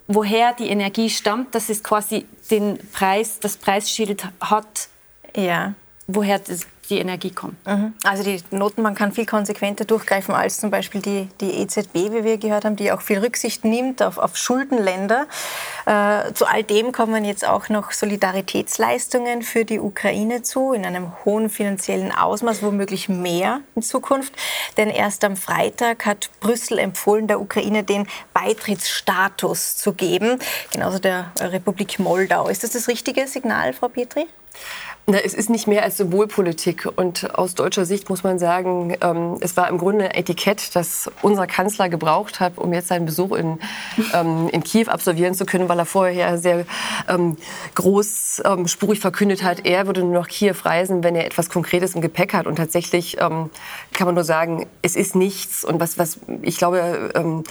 woher die Energie stammt, dass es quasi den Preis, das Preisschild hat. Ja woher die Energie kommt. Mhm. Also die Notenbank kann viel konsequenter durchgreifen als zum Beispiel die, die EZB, wie wir gehört haben, die auch viel Rücksicht nimmt auf, auf Schuldenländer. Äh, zu all dem kommen jetzt auch noch Solidaritätsleistungen für die Ukraine zu, in einem hohen finanziellen Ausmaß, womöglich mehr in Zukunft. Denn erst am Freitag hat Brüssel empfohlen, der Ukraine den Beitrittsstatus zu geben, genauso der Republik Moldau. Ist das das richtige Signal, Frau Petri? Na, es ist nicht mehr als Symbolpolitik. Und aus deutscher Sicht muss man sagen, ähm, es war im Grunde ein Etikett, das unser Kanzler gebraucht hat, um jetzt seinen Besuch in, ähm, in Kiew absolvieren zu können, weil er vorher sehr ähm, großspurig ähm, verkündet hat, er würde nur nach Kiew reisen, wenn er etwas Konkretes im Gepäck hat. Und tatsächlich ähm, kann man nur sagen, es ist nichts. Und was, was ich glaube, ähm,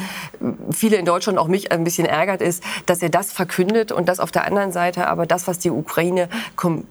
viele in Deutschland, auch mich ein bisschen ärgert, ist, dass er das verkündet und das auf der anderen Seite aber das, was die Ukraine kommt,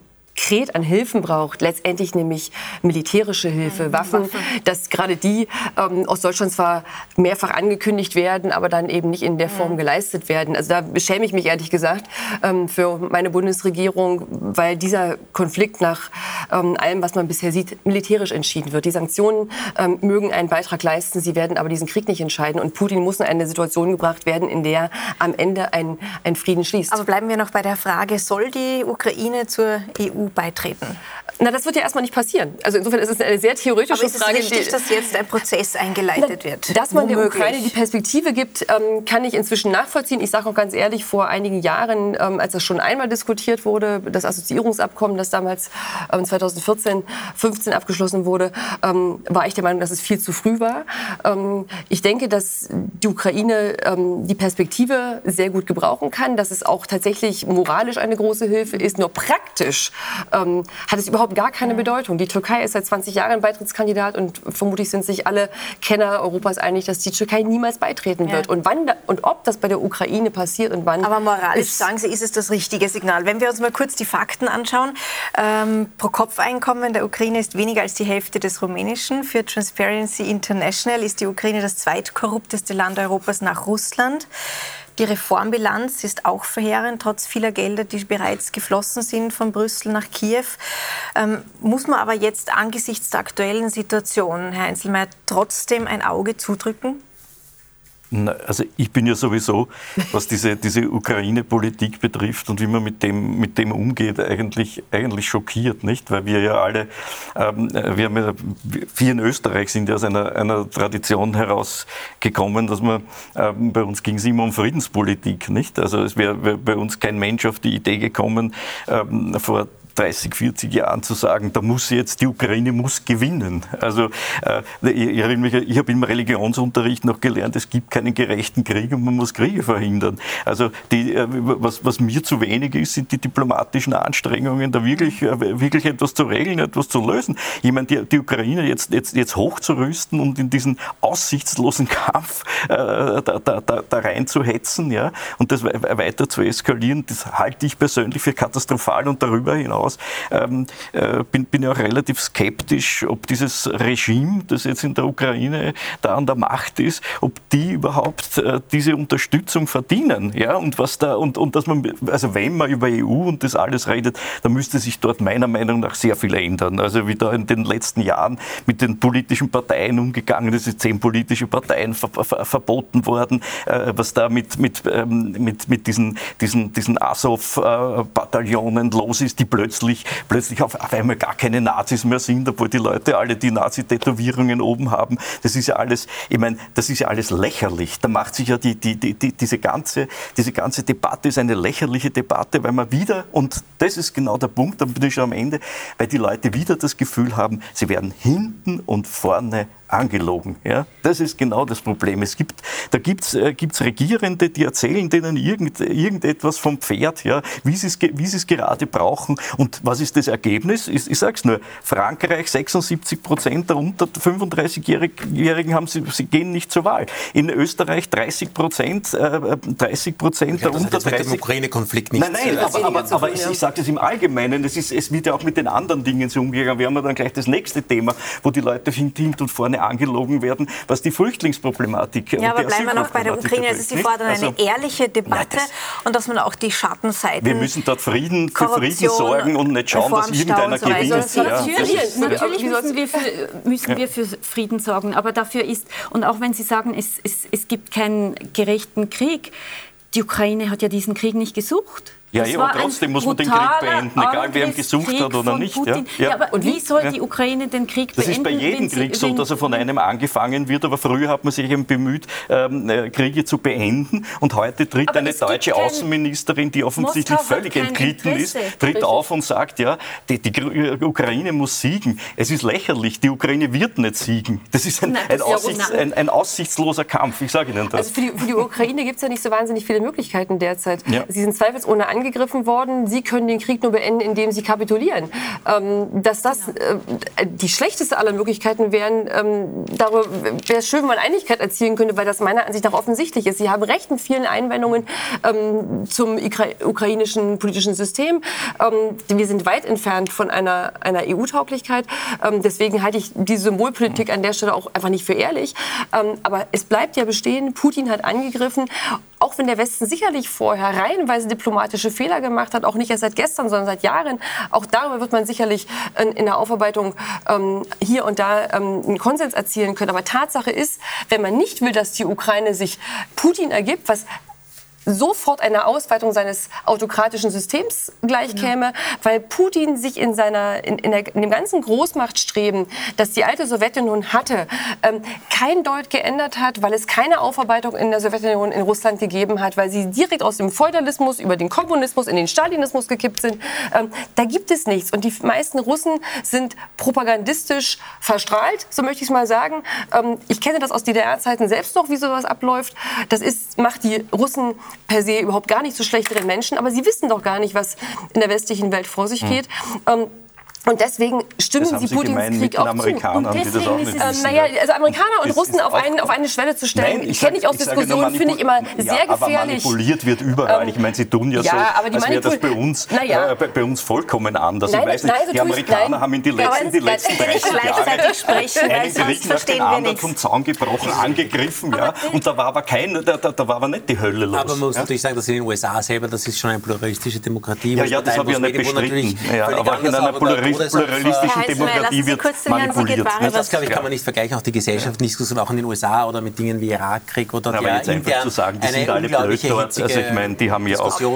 konkret an Hilfen braucht, letztendlich nämlich militärische Hilfe, Waffen, Waffen. dass gerade die ähm, aus Deutschland zwar mehrfach angekündigt werden, aber dann eben nicht in der Form mhm. geleistet werden. Also da beschäme ich mich ehrlich gesagt ähm, für meine Bundesregierung, weil dieser Konflikt nach ähm, allem, was man bisher sieht, militärisch entschieden wird. Die Sanktionen ähm, mögen einen Beitrag leisten, sie werden aber diesen Krieg nicht entscheiden. Und Putin muss in eine Situation gebracht werden, in der am Ende ein, ein Frieden schließt. Aber bleiben wir noch bei der Frage, soll die Ukraine zur EU beitreten? Na, das wird ja erstmal nicht passieren. Also insofern ist es eine sehr theoretische Aber ist Frage. Es richtig, dass jetzt ein Prozess eingeleitet Na, wird. Dass man Womöglich. der Ukraine die Perspektive gibt, ähm, kann ich inzwischen nachvollziehen. Ich sage auch ganz ehrlich, vor einigen Jahren, ähm, als das schon einmal diskutiert wurde, das Assoziierungsabkommen, das damals ähm, 2014, 15 abgeschlossen wurde, ähm, war ich der Meinung, dass es viel zu früh war. Ähm, ich denke, dass die Ukraine ähm, die Perspektive sehr gut gebrauchen kann, dass es auch tatsächlich moralisch eine große Hilfe ist. Nur praktisch hat es überhaupt gar keine Bedeutung. Die Türkei ist seit 20 Jahren Beitrittskandidat und vermutlich sind sich alle Kenner Europas einig, dass die Türkei niemals beitreten wird. Ja. Und wann und ob das bei der Ukraine passiert und wann. Aber moralisch sagen Sie, ist es das richtige Signal. Wenn wir uns mal kurz die Fakten anschauen, ähm, pro Kopf-Einkommen der Ukraine ist weniger als die Hälfte des rumänischen. Für Transparency International ist die Ukraine das zweitkorrupteste Land Europas nach Russland. Die Reformbilanz ist auch verheerend, trotz vieler Gelder, die bereits geflossen sind von Brüssel nach Kiew. Ähm, muss man aber jetzt angesichts der aktuellen Situation, Herr Einzelmeier, trotzdem ein Auge zudrücken? Also ich bin ja sowieso, was diese, diese Ukraine-Politik betrifft und wie man mit dem, mit dem umgeht, eigentlich, eigentlich schockiert, nicht? Weil wir ja alle, ähm, wir haben ja, wir in Österreich sind ja aus einer, einer Tradition herausgekommen, dass man, ähm, bei uns ging es immer um Friedenspolitik, nicht? Also es wäre wär bei uns kein Mensch auf die Idee gekommen, ähm, vor 30, 40 Jahren zu sagen, da muss jetzt, die Ukraine muss gewinnen. Also äh, ich, ich, mich, ich habe im Religionsunterricht noch gelernt, es gibt keinen gerechten Krieg und man muss Kriege verhindern. Also die, äh, was, was mir zu wenig ist, sind die diplomatischen Anstrengungen, da wirklich, äh, wirklich etwas zu regeln, etwas zu lösen. Ich meine, die, die Ukraine jetzt, jetzt, jetzt hochzurüsten und in diesen aussichtslosen [LAUGHS] Kampf äh, da, da, da, da reinzuhetzen ja, und das weiter zu eskalieren, das halte ich persönlich für katastrophal und darüber hinaus ähm, äh, bin, bin ich auch relativ skeptisch, ob dieses Regime, das jetzt in der Ukraine da an der Macht ist, ob die überhaupt äh, diese Unterstützung verdienen. Ja? Und, was da, und, und dass man, also wenn man über EU und das alles redet, dann müsste sich dort meiner Meinung nach sehr viel ändern. Also wie da in den letzten Jahren mit den politischen Parteien umgegangen ist, sind zehn politische Parteien ver ver verboten worden, äh, was da mit, mit, ähm, mit, mit diesen, diesen, diesen Azov-Bataillonen los ist, die plötzlich, plötzlich auf, auf einmal gar keine Nazis mehr sind, obwohl die Leute alle die Nazi-Tätowierungen oben haben. Das ist ja alles, ich meine, das ist ja alles lächerlich. Da macht sich ja die, die, die, die, diese, ganze, diese ganze Debatte ist eine lächerliche Debatte, weil man wieder, und das ist genau der Punkt, da bin ich schon am Ende, weil die Leute wieder das Gefühl haben, sie werden hinten und vorne angelogen. Ja? Das ist genau das Problem. Es gibt, da gibt es äh, Regierende, die erzählen denen irgend, irgendetwas vom Pferd, ja? wie sie es gerade brauchen. Und was ist das Ergebnis? Ich, ich sage es nur, Frankreich 76 Prozent der unter 35-Jährigen haben sie, sie gehen nicht zur Wahl. In Österreich 30 Prozent, äh, 30 Prozent der unter 30. Mit dem Ukraine-Konflikt nicht. Nein, nein, aber, aber, aber ich, ich sage das im Allgemeinen. Es, ist, es wird ja auch mit den anderen Dingen so umgegangen. Wir haben ja dann gleich das nächste Thema, wo die Leute hinten und vorne angelogen werden, was die Flüchtlingsproblematik Ja, aber bleiben wir noch bei der Ukraine. Also Sie fordern also, eine ehrliche Debatte nein, und dass man auch die Schattenseiten. Wir müssen dort Frieden, für Frieden sorgen und nicht schauen, dass irgendeiner so gewinnt. Also, natürlich, natürlich müssen, wir für, müssen wir für Frieden sorgen, aber dafür ist, und auch wenn Sie sagen, es, es, es gibt keinen gerechten Krieg, die Ukraine hat ja diesen Krieg nicht gesucht. Ja, ja, aber trotzdem muss man den Krieg beenden, egal wer ihn gesucht Krieg hat oder nicht. Ja. ja. aber und wie soll die Ukraine den Krieg das beenden? Das ist bei jedem Krieg so, dass er von einem angefangen wird, aber früher hat man sich eben bemüht, ähm, äh, Kriege zu beenden und heute tritt aber eine deutsche Außenministerin, die offensichtlich völlig entglitten ist, tritt auf und sagt, ja, die, die, Ukraine muss siegen. Es ist lächerlich, die Ukraine wird nicht siegen. Das ist ein, Nein, das ein, Aussichts, ein, ein aussichtsloser Kampf, ich sage Ihnen das. Also für die, für die Ukraine gibt es ja nicht so wahnsinnig viele Möglichkeiten derzeit. Ja. Sie sind zweifelsohne angegriffen angegriffen worden. Sie können den Krieg nur beenden, indem sie kapitulieren. Ähm, dass das äh, die schlechteste aller Möglichkeiten wären, ähm, darüber wäre es schön, wenn man Einigkeit erzielen könnte, weil das meiner Ansicht nach offensichtlich ist. Sie haben recht in vielen Einwendungen ähm, zum ukrainischen politischen System. Ähm, wir sind weit entfernt von einer, einer EU-Tauglichkeit. Ähm, deswegen halte ich die Symbolpolitik an der Stelle auch einfach nicht für ehrlich. Ähm, aber es bleibt ja bestehen, Putin hat angegriffen auch wenn der Westen sicherlich vorher reihenweise diplomatische Fehler gemacht hat, auch nicht erst seit gestern, sondern seit Jahren, auch darüber wird man sicherlich in, in der Aufarbeitung ähm, hier und da ähm, einen Konsens erzielen können. Aber Tatsache ist, wenn man nicht will, dass die Ukraine sich Putin ergibt, was sofort eine Ausweitung seines autokratischen Systems gleichkäme, ja. weil Putin sich in, seiner, in, in, der, in, dem ganzen Großmachtstreben, das die alte Sowjetunion hatte, ähm, kein Deut geändert hat, weil es keine Aufarbeitung in der Sowjetunion in Russland gegeben hat, weil sie direkt aus dem Feudalismus über den Kommunismus in den Stalinismus gekippt sind. Ähm, da gibt es nichts. Und die meisten Russen sind propagandistisch verstrahlt, so möchte ich es mal sagen. Ähm, ich kenne das aus DDR-Zeiten selbst noch, wie sowas abläuft. Das ist, macht die Russen per se überhaupt gar nicht so schlechtere Menschen, aber sie wissen doch gar nicht, was in der westlichen Welt vor sich hm. geht. Ähm, und deswegen stimmen sie, sie Putins Krieg auch zu. Und deswegen ist es, naja, also Amerikaner und Russen auf, einen, auf eine Schwelle zu stellen, ich kenne ich aus Diskussionen, finde ich immer sehr ja, gefährlich. Aber manipuliert wird überall. Ähm, ich meine, sie tun ja, ja so, als wäre das bei uns, ja. äh, bei, bei, uns vollkommen anders. Nein, ich weiß nicht, nein, die Amerikaner nein. haben in die letzten, die letzten 30 Jahre sprechen, einen Krieg nach dem anderen vom Zaun gebrochen, angegriffen. Ja, und da war aber kein, da, da, da war aber nicht die Hölle los. Aber man muss natürlich sagen, dass in den USA selber, das ist schon eine pluralistische Demokratie. Ja, ja, das habe ich ja nicht bestritten. Aber in einer pluralistischen pluralistische Demokratie wird manipuliert. Das, glaube ich, kann man nicht vergleichen. Auch die Gesellschaft, nicht so auch in den USA oder mit Dingen wie Irakkrieg oder ja, der intern zu sagen, die sind alle blöd dort. Also ich meine, die haben ja auch... Äh,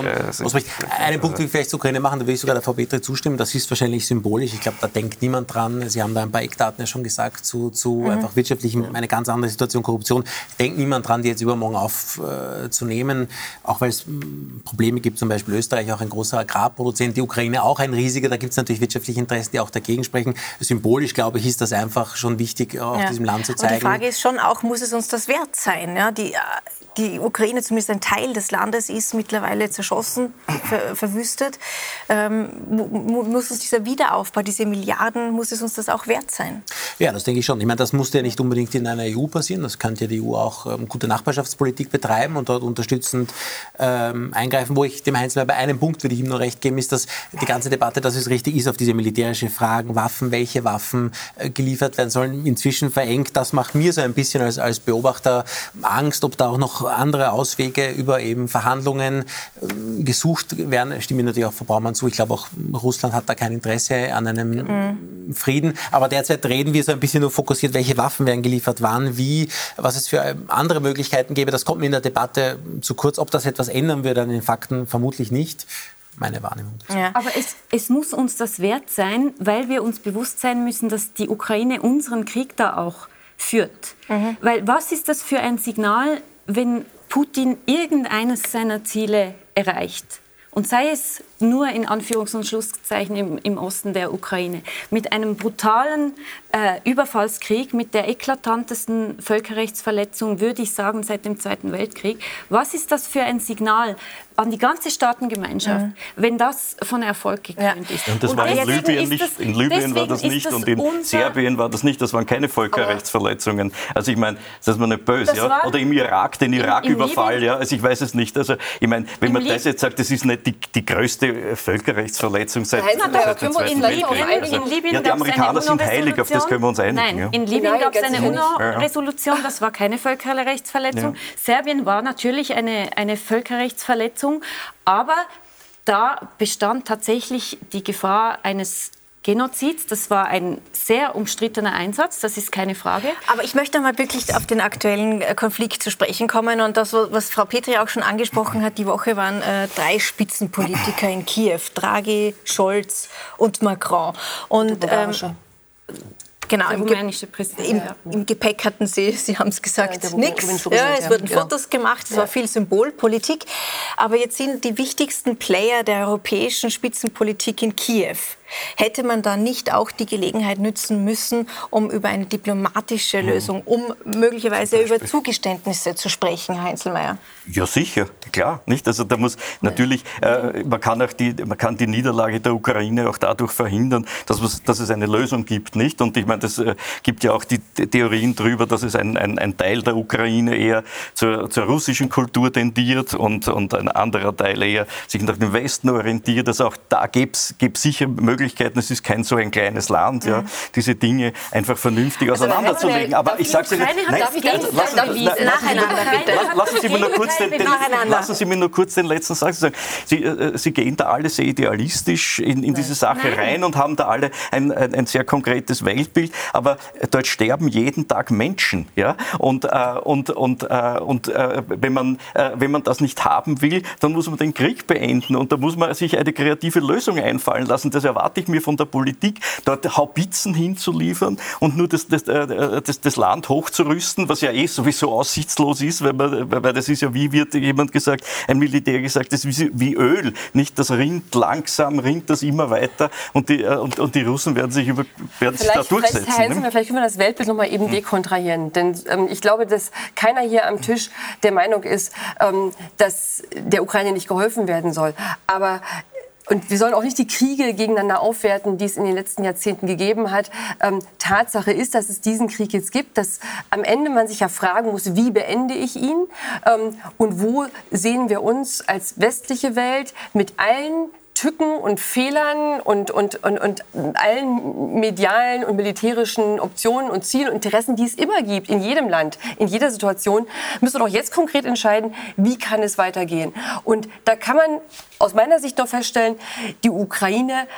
Einen Punkt will ich vielleicht zu Ukraine machen, da will ich sogar der Frau Petri zustimmen. Das ist wahrscheinlich symbolisch. Ich glaube, da denkt niemand dran. Sie haben da ein paar Eckdaten ja schon gesagt zu, zu mhm. einfach wirtschaftlichen, eine ganz andere Situation, Korruption. Denkt niemand dran, die jetzt übermorgen aufzunehmen. Äh, auch weil es hm, Probleme gibt, zum Beispiel Österreich auch ein großer Agrarproduzent, die Ukraine auch ein riesiger. Da gibt es natürlich wirtschaftliche Interessen, die auch dagegen sprechen. Symbolisch, glaube ich, ist das einfach schon wichtig, auch ja. diesem Land zu zeigen. Aber die Frage ist schon auch, muss es uns das wert sein? Ja, die, äh, die Ukraine, zumindest ein Teil des Landes, ist mittlerweile zerschossen, ver verwüstet. Ähm, muss uns dieser Wiederaufbau, diese Milliarden, muss es uns das auch wert sein? Ja, das denke ich schon. Ich meine, das muss ja nicht unbedingt in einer EU passieren. Das könnte ja die EU auch ähm, gute Nachbarschaftspolitik betreiben und dort unterstützend ähm, eingreifen. Wo ich dem Heinz bei einem Punkt würde ich ihm nur recht geben, ist, dass die ganze Debatte, dass es richtig ist, auf diese militärische Fragen, Waffen, welche Waffen äh, geliefert werden sollen, inzwischen verengt. Das macht mir so ein bisschen als, als Beobachter Angst, ob da auch noch andere Auswege über eben Verhandlungen äh, gesucht werden. Stimme ich natürlich auch Frau Braumann zu. Ich glaube auch Russland hat da kein Interesse an einem mhm. Frieden. Aber derzeit reden wir so ein bisschen nur fokussiert, welche Waffen werden geliefert, wann, wie, was es für andere Möglichkeiten gäbe. Das kommt mir in der Debatte zu kurz. Ob das etwas ändern würde an den Fakten, vermutlich nicht meine Wahrnehmung. Ja. Aber es, es, muss uns das wert sein, weil wir uns bewusst sein müssen, dass die Ukraine unseren Krieg da auch führt. Mhm. Weil was ist das für ein Signal wenn Putin irgendeines seiner Ziele erreicht, und sei es nur in Anführungs- und Schlusszeichen im, im, Osten der Ukraine, mit einem brutalen äh, Überfallskrieg, mit der eklatantesten Völkerrechtsverletzung, würde ich sagen, seit dem Zweiten Weltkrieg. Was ist das für ein Signal an die ganze Staatengemeinschaft, mhm. wenn das von Erfolg gekrönt ja. ist? Und das und war in Libyen nicht, das, in Libyen war das nicht das und in Serbien war das nicht, das waren keine Völkerrechtsverletzungen. Also ich meine, das ist man nicht böse, ja? Oder im Irak, den Irak-Überfall, ja, also ich weiß es nicht. Also ich meine, wenn man das jetzt sagt, das ist nicht die, die größte Völkerrechtsverletzung seit, Nein, seit dem Zweiten Weltkrieg. Also, ja, die Amerikaner sind heilig, auf das können wir uns einigen. Nein, ja. in Libyen gab es eine UNO-Resolution, das war keine Völkerrechtsverletzung. Ja. Serbien war natürlich eine, eine Völkerrechtsverletzung, aber da bestand tatsächlich die Gefahr eines Genozids. Das war ein sehr umstrittener Einsatz, das ist keine Frage. Aber ich möchte mal wirklich auf den aktuellen äh, Konflikt zu sprechen kommen. Und das, was Frau Petri auch schon angesprochen hat, die Woche waren äh, drei Spitzenpolitiker in Kiew. Draghi, Scholz und Macron. Und, ähm, Genau, im. Im, ja. Im, Gepäck hatten Sie, [LAUGHS] Sie haben es gesagt, ja, nichts. Ja, es wurden ja. Fotos gemacht, es war viel Symbolpolitik. Aber jetzt sind die wichtigsten Player der europäischen Spitzenpolitik in Kiew. Hätte man da nicht auch die Gelegenheit nützen müssen, um über eine diplomatische hm. Lösung, um möglicherweise über Zugeständnisse zu sprechen, Heinzelmeier? Ja, sicher, klar. Nicht? Also da muss natürlich, äh, man, kann auch die, man kann die Niederlage der Ukraine auch dadurch verhindern, dass, es, dass es eine Lösung gibt. Nicht? Und ich meine, das äh, gibt ja auch die Theorien darüber, dass es ein, ein, ein Teil der Ukraine eher zur, zur russischen Kultur tendiert und, und ein anderer Teil eher sich nach dem Westen orientiert. Also auch da gäbe es sicher Möglichkeiten, Möglichkeiten. Es ist kein so ein kleines Land, ja, diese Dinge einfach vernünftig also auseinanderzulegen. Aber ich sage es Ihnen, nein, lassen Sie mir nur kurz den, den, lassen Sie mir nur kurz den letzten Satz sagen. Sie, äh, Sie gehen da alle sehr idealistisch in, in diese Sache rein und haben da alle ein, ein, ein, sehr konkretes Weltbild. Aber dort sterben jeden Tag Menschen, ja. Und äh, und und äh, und äh, wenn man äh, wenn man das nicht haben will, dann muss man den Krieg beenden und da muss man sich eine kreative Lösung einfallen lassen. Das erwartet erwarte ich mir von der Politik, dort Haubitzen hinzuliefern und nur das, das, äh, das, das Land hochzurüsten, was ja eh sowieso aussichtslos ist, weil, man, weil das ist ja, wie wird jemand gesagt, ein Militär gesagt, das ist wie Öl, nicht? Das rinnt langsam, rinnt das immer weiter und die, äh, und, und die Russen werden sich, über, werden sich da durchsetzen. Vielleicht, Herr Heinzen, ne? vielleicht können wir das Weltbild nochmal eben hm. dekontrahieren, denn ähm, ich glaube, dass keiner hier am Tisch der Meinung ist, ähm, dass der Ukraine nicht geholfen werden soll. Aber und wir sollen auch nicht die Kriege gegeneinander aufwerten, die es in den letzten Jahrzehnten gegeben hat. Ähm, Tatsache ist, dass es diesen Krieg jetzt gibt, dass am Ende man sich ja fragen muss, wie beende ich ihn ähm, und wo sehen wir uns als westliche Welt mit allen Tücken und Fehlern und, und, und, und allen medialen und militärischen Optionen und Zielen und Interessen, die es immer gibt, in jedem Land, in jeder Situation, müssen wir doch jetzt konkret entscheiden, wie kann es weitergehen. Und da kann man aus meiner Sicht noch feststellen, die Ukraine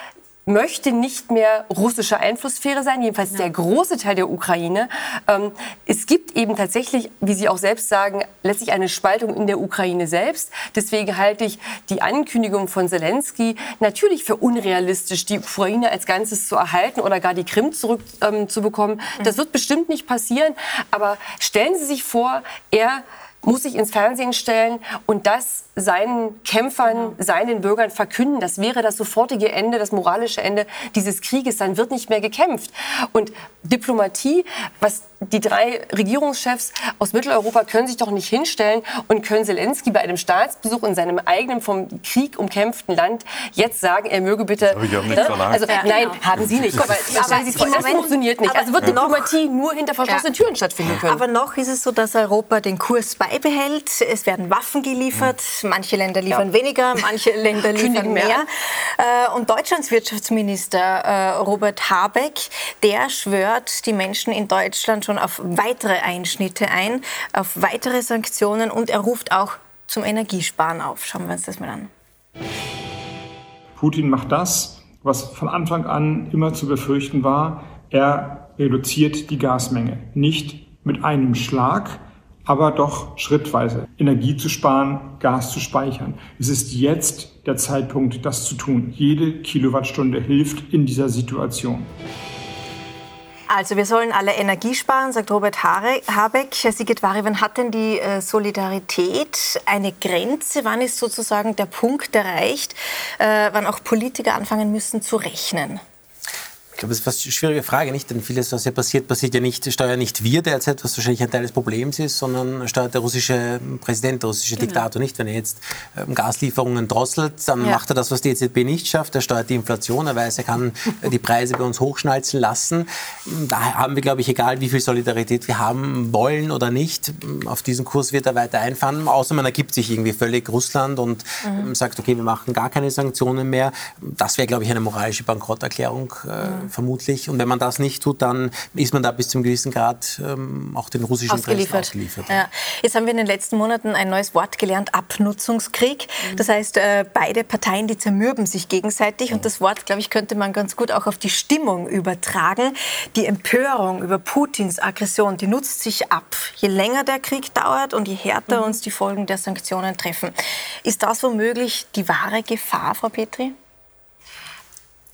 möchte nicht mehr russische Einflusssphäre sein, jedenfalls der große Teil der Ukraine. Ähm, es gibt eben tatsächlich, wie Sie auch selbst sagen, letztlich eine Spaltung in der Ukraine selbst. Deswegen halte ich die Ankündigung von Zelensky natürlich für unrealistisch, die Ukraine als Ganzes zu erhalten oder gar die Krim zurückzubekommen. Ähm, das wird bestimmt nicht passieren. Aber stellen Sie sich vor, er muss sich ins Fernsehen stellen und das seinen Kämpfern, seinen Bürgern verkünden. Das wäre das sofortige Ende, das moralische Ende dieses Krieges. Dann wird nicht mehr gekämpft. Und Diplomatie, was die drei Regierungschefs aus Mitteleuropa können sich doch nicht hinstellen und können Zelensky bei einem Staatsbesuch in seinem eigenen vom Krieg umkämpften Land jetzt sagen, er möge bitte. Ich auch nicht ne? Also ja, nein, genau. haben Sie nicht. Aber, aber Sie vor, das funktioniert nicht. Also wird Diplomatie nur hinter verschlossenen ja. Türen stattfinden können. Aber noch ist es so, dass Europa den Kurs beibehält. Es werden Waffen geliefert. Mhm. Manche Länder liefern ja. weniger, manche [LAUGHS] Länder liefern mehr. mehr. Äh, und Deutschlands Wirtschaftsminister äh, Robert Habeck, der schwört die Menschen in Deutschland schon auf weitere Einschnitte ein, auf weitere Sanktionen und er ruft auch zum Energiesparen auf. Schauen wir uns das mal an. Putin macht das, was von Anfang an immer zu befürchten war. Er reduziert die Gasmenge. Nicht mit einem Schlag, aber doch schrittweise Energie zu sparen, Gas zu speichern. Es ist jetzt der Zeitpunkt, das zu tun. Jede Kilowattstunde hilft in dieser Situation. Also wir sollen alle Energie sparen, sagt Robert Habeck. Herr Sigitvari, wann hat denn die äh, Solidarität eine Grenze? Wann ist sozusagen der Punkt erreicht, äh, wann auch Politiker anfangen müssen zu rechnen? Glaube, das ist eine schwierige Frage, nicht? Denn vieles, was hier passiert, passiert ja nicht, steuern nicht wir derzeit, was wahrscheinlich ein Teil des Problems ist, sondern steuert der russische Präsident, der russische genau. Diktator nicht. Wenn er jetzt ähm, Gaslieferungen drosselt, dann ja. macht er das, was die EZB nicht schafft. Er steuert die Inflation, er weiß, er kann [LAUGHS] die Preise bei uns hochschnalzen lassen. Da haben wir, glaube ich, egal wie viel Solidarität wir haben wollen oder nicht, auf diesen Kurs wird er weiter einfahren, außer man ergibt sich irgendwie völlig Russland und mhm. sagt, okay, wir machen gar keine Sanktionen mehr. Das wäre, glaube ich, eine moralische Bankrotterklärung. Äh, mhm vermutlich. Und wenn man das nicht tut, dann ist man da bis zum gewissen Grad ähm, auch den russischen ausgeliefert. Ausgeliefert. Ja. Jetzt haben wir in den letzten Monaten ein neues Wort gelernt, Abnutzungskrieg. Mhm. Das heißt, äh, beide Parteien, die zermürben sich gegenseitig. Mhm. Und das Wort, glaube ich, könnte man ganz gut auch auf die Stimmung übertragen. Die Empörung über Putins Aggression, die nutzt sich ab. Je länger der Krieg dauert und je härter mhm. uns die Folgen der Sanktionen treffen. Ist das womöglich die wahre Gefahr, Frau Petri?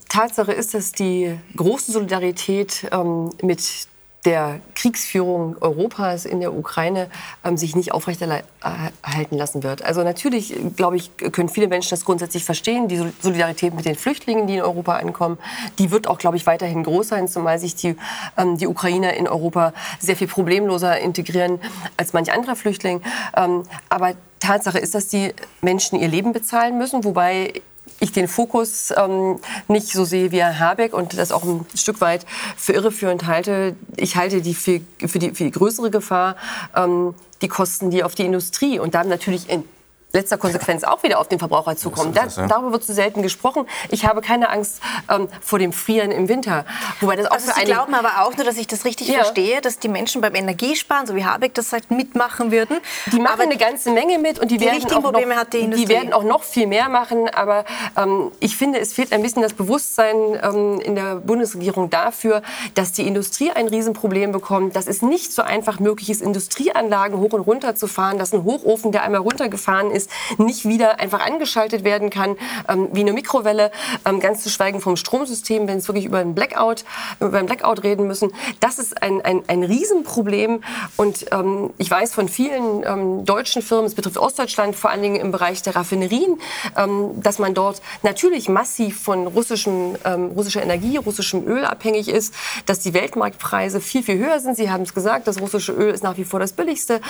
Tatsache ist, dass die große Solidarität ähm, mit der Kriegsführung Europas in der Ukraine ähm, sich nicht aufrechterhalten lassen wird. Also natürlich, glaube ich, können viele Menschen das grundsätzlich verstehen. Die Solidarität mit den Flüchtlingen, die in Europa ankommen, die wird auch, glaube ich, weiterhin groß sein, zumal sich die, ähm, die Ukrainer in Europa sehr viel problemloser integrieren als manch anderer Flüchtling. Ähm, aber Tatsache ist, dass die Menschen ihr Leben bezahlen müssen, wobei ich den Fokus ähm, nicht so sehe wie Herr Habeck und das auch ein Stück weit für irreführend halte. Ich halte die für, für, die, für die größere Gefahr ähm, die Kosten, die auf die Industrie und dann natürlich in letzter Konsequenz auch wieder auf den Verbraucher zukommen. Da, ja. Darüber wird zu selten gesprochen. Ich habe keine Angst ähm, vor dem Frieren im Winter. Wobei das auch also für Sie glauben aber auch nur, dass ich das richtig ja. verstehe, dass die Menschen beim Energiesparen, so wie Habeck das sagt, mitmachen würden. Die machen aber eine ganze Menge mit und die, die werden, auch Probleme noch, hat die, die werden auch noch viel mehr machen. Aber ähm, ich finde, es fehlt ein bisschen das Bewusstsein ähm, in der Bundesregierung dafür, dass die Industrie ein Riesenproblem bekommt, dass es nicht so einfach möglich ist, Industrieanlagen hoch und runter zu fahren, dass ein Hochofen, der einmal runtergefahren ist, nicht wieder einfach angeschaltet werden kann, ähm, wie eine Mikrowelle, ähm, ganz zu schweigen vom Stromsystem, wenn es wirklich über einen Blackout, über einen Blackout reden müssen. Das ist ein, ein, ein Riesenproblem und ähm, ich weiß von vielen ähm, deutschen Firmen, es betrifft Ostdeutschland, vor allen Dingen im Bereich der Raffinerien, ähm, dass man dort natürlich massiv von russischem, ähm, russischer Energie, russischem Öl abhängig ist, dass die Weltmarktpreise viel, viel höher sind. Sie haben es gesagt, das russische Öl ist nach wie vor das billigste.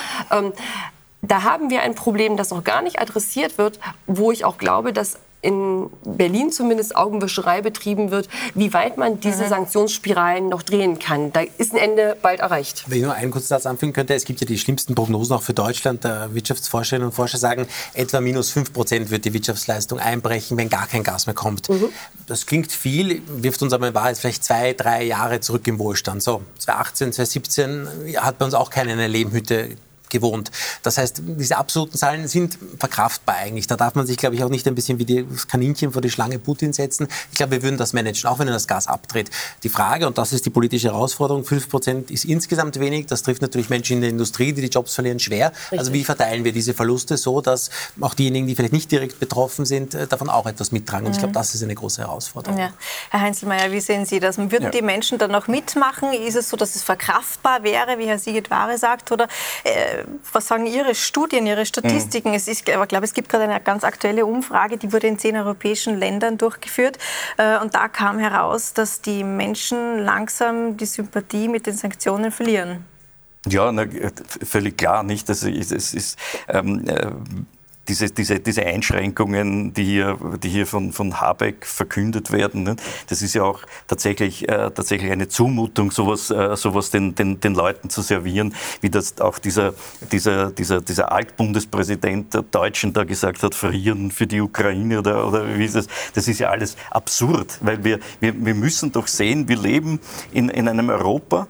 Da haben wir ein Problem, das noch gar nicht adressiert wird, wo ich auch glaube, dass in Berlin zumindest Augenwischerei betrieben wird, wie weit man diese mhm. Sanktionsspiralen noch drehen kann. Da ist ein Ende bald erreicht. Wenn ich nur einen kurzen Satz anfügen könnte, es gibt ja die schlimmsten Prognosen auch für Deutschland. Der Wirtschaftsforscherinnen und Forscher sagen, etwa minus 5 Prozent wird die Wirtschaftsleistung einbrechen, wenn gar kein Gas mehr kommt. Mhm. Das klingt viel, wirft uns aber in Wahrheit vielleicht zwei, drei Jahre zurück im Wohlstand. So, 2018, 2017 hat bei uns auch keine Lehmhütte gewohnt. Das heißt, diese absoluten Zahlen sind verkraftbar eigentlich. Da darf man sich, glaube ich, auch nicht ein bisschen wie das Kaninchen vor die Schlange Putin setzen. Ich glaube, wir würden das managen, auch wenn er das Gas abdreht. Die Frage, und das ist die politische Herausforderung, 5 Prozent ist insgesamt wenig. Das trifft natürlich Menschen in der Industrie, die die Jobs verlieren, schwer. Richtig. Also wie verteilen wir diese Verluste so, dass auch diejenigen, die vielleicht nicht direkt betroffen sind, äh, davon auch etwas mittragen? Und ich glaube, mhm. das ist eine große Herausforderung. Ja. Herr Heinzelmeier, wie sehen Sie das? Würden ja. die Menschen dann noch mitmachen? Ist es so, dass es verkraftbar wäre, wie Herr Siegit-Ware sagt? Oder äh, was sagen Ihre Studien, Ihre Statistiken? Mhm. Es ist, aber ich glaube, es gibt gerade eine ganz aktuelle Umfrage, die wurde in zehn europäischen Ländern durchgeführt. Äh, und da kam heraus, dass die Menschen langsam die Sympathie mit den Sanktionen verlieren. Ja, na, völlig klar, nicht. Also, es ist, ähm, äh, diese, diese, diese Einschränkungen, die hier, die hier von, von Habeck verkündet werden, ne? das ist ja auch tatsächlich, äh, tatsächlich eine Zumutung, sowas, äh, sowas den, den, den Leuten zu servieren, wie das auch dieser, dieser, dieser, dieser Altbundespräsident der Deutschen da gesagt hat, frieren für die Ukraine oder, oder wie ist es? Das ist ja alles absurd, weil wir, wir, wir müssen doch sehen, wir leben in, in einem Europa,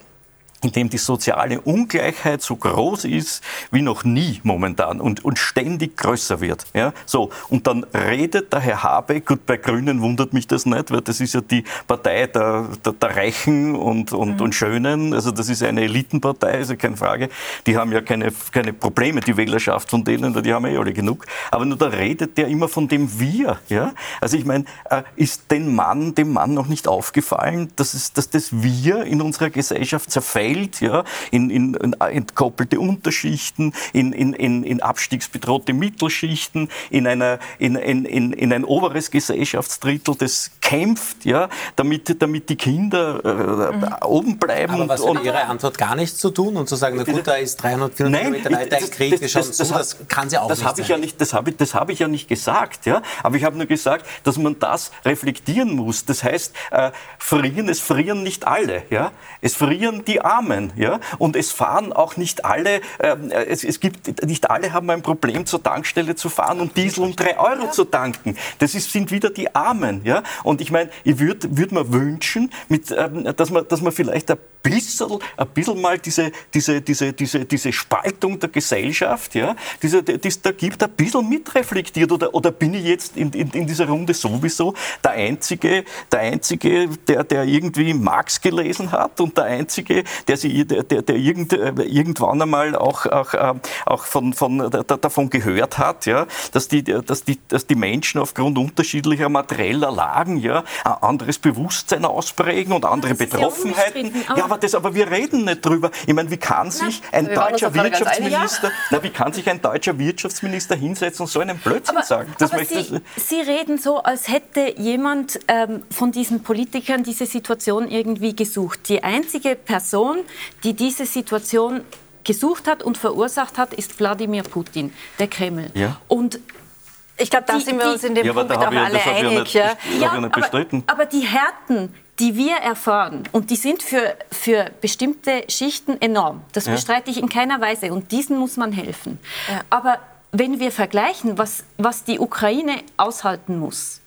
in dem die soziale Ungleichheit so groß ist wie noch nie momentan und, und ständig größer wird. Ja? So, und dann redet der Herr Habeck, gut, bei Grünen wundert mich das nicht, weil das ist ja die Partei der, der, der Reichen und, und, mhm. und Schönen, also das ist eine Elitenpartei, also keine Frage. Die haben ja keine, keine Probleme, die Wählerschaft von denen, die haben ja eh alle genug. Aber nur da redet der immer von dem Wir. Ja? Also ich meine, äh, ist dem Mann, dem Mann noch nicht aufgefallen, dass, es, dass das Wir in unserer Gesellschaft zerfällt? Zerfällt, ja, in, in, in entkoppelte Unterschichten, in, in, in, in abstiegsbedrohte Mittelschichten, in, einer, in, in, in, in ein oberes Gesellschaftsdrittel, das kämpft, ja, damit, damit die Kinder äh, mhm. oben bleiben. Aber was und, Ihre Antwort gar nichts zu tun und zu sagen, na gut, da ist 300, 400 Nein, Kilometer weiter ein Krieg, wir schauen das, das, zu, das kann sie auch das nicht ich ja nicht Das habe ich, hab ich ja nicht gesagt, ja, aber ich habe nur gesagt, dass man das reflektieren muss. Das heißt, äh, frieren, es frieren nicht alle, ja, es frieren die Armen. Rahmen. Ja? Und es fahren auch nicht alle, äh, es, es, gibt, nicht alle haben ein Problem, zur Tankstelle zu fahren und Diesel um drei Euro ja. zu tanken. Das ist, sind wieder die Armen. Ja? Und ich meine, ich würde würd mir wünschen, mit, ähm, dass, man, dass man vielleicht ein bisschen, ein bisschen mal diese, diese, diese, diese, diese Spaltung der Gesellschaft, ja, diese, das, da gibt, ein bisschen mitreflektiert. Oder, oder bin ich jetzt in, in, in dieser Runde sowieso der Einzige, der, Einzige der, der irgendwie Marx gelesen hat und der Einzige, der, sie, der, der, der irgend, irgendwann einmal auch, auch, äh, auch von, von, davon gehört hat, ja, dass, die, dass, die, dass die Menschen aufgrund unterschiedlicher materieller Lagen ja, ein anderes Bewusstsein ausprägen und andere Betroffenheiten. Ja, aber, das, aber wir reden nicht drüber. Ich meine, wie kann sich na, ein deutscher Wirtschaftsminister, na, wie kann sich ein deutscher Wirtschaftsminister hinsetzen und so einen Blödsinn aber, sagen? Das aber Sie, Sie, reden so, als hätte jemand ähm, von diesen Politikern diese Situation irgendwie gesucht. Die einzige Person, die diese Situation gesucht hat und verursacht hat, ist Wladimir Putin, der Kreml. Ja. Und ich glaube, da sind wir uns in dem ja, Punkt auch alle einig. Ja, ja aber, aber die Härten, die wir erfahren, und die sind für, für bestimmte Schichten enorm, das ja. bestreite ich in keiner Weise, und diesen muss man helfen. Ja. Aber wenn wir vergleichen, was, was die Ukraine aushalten muss,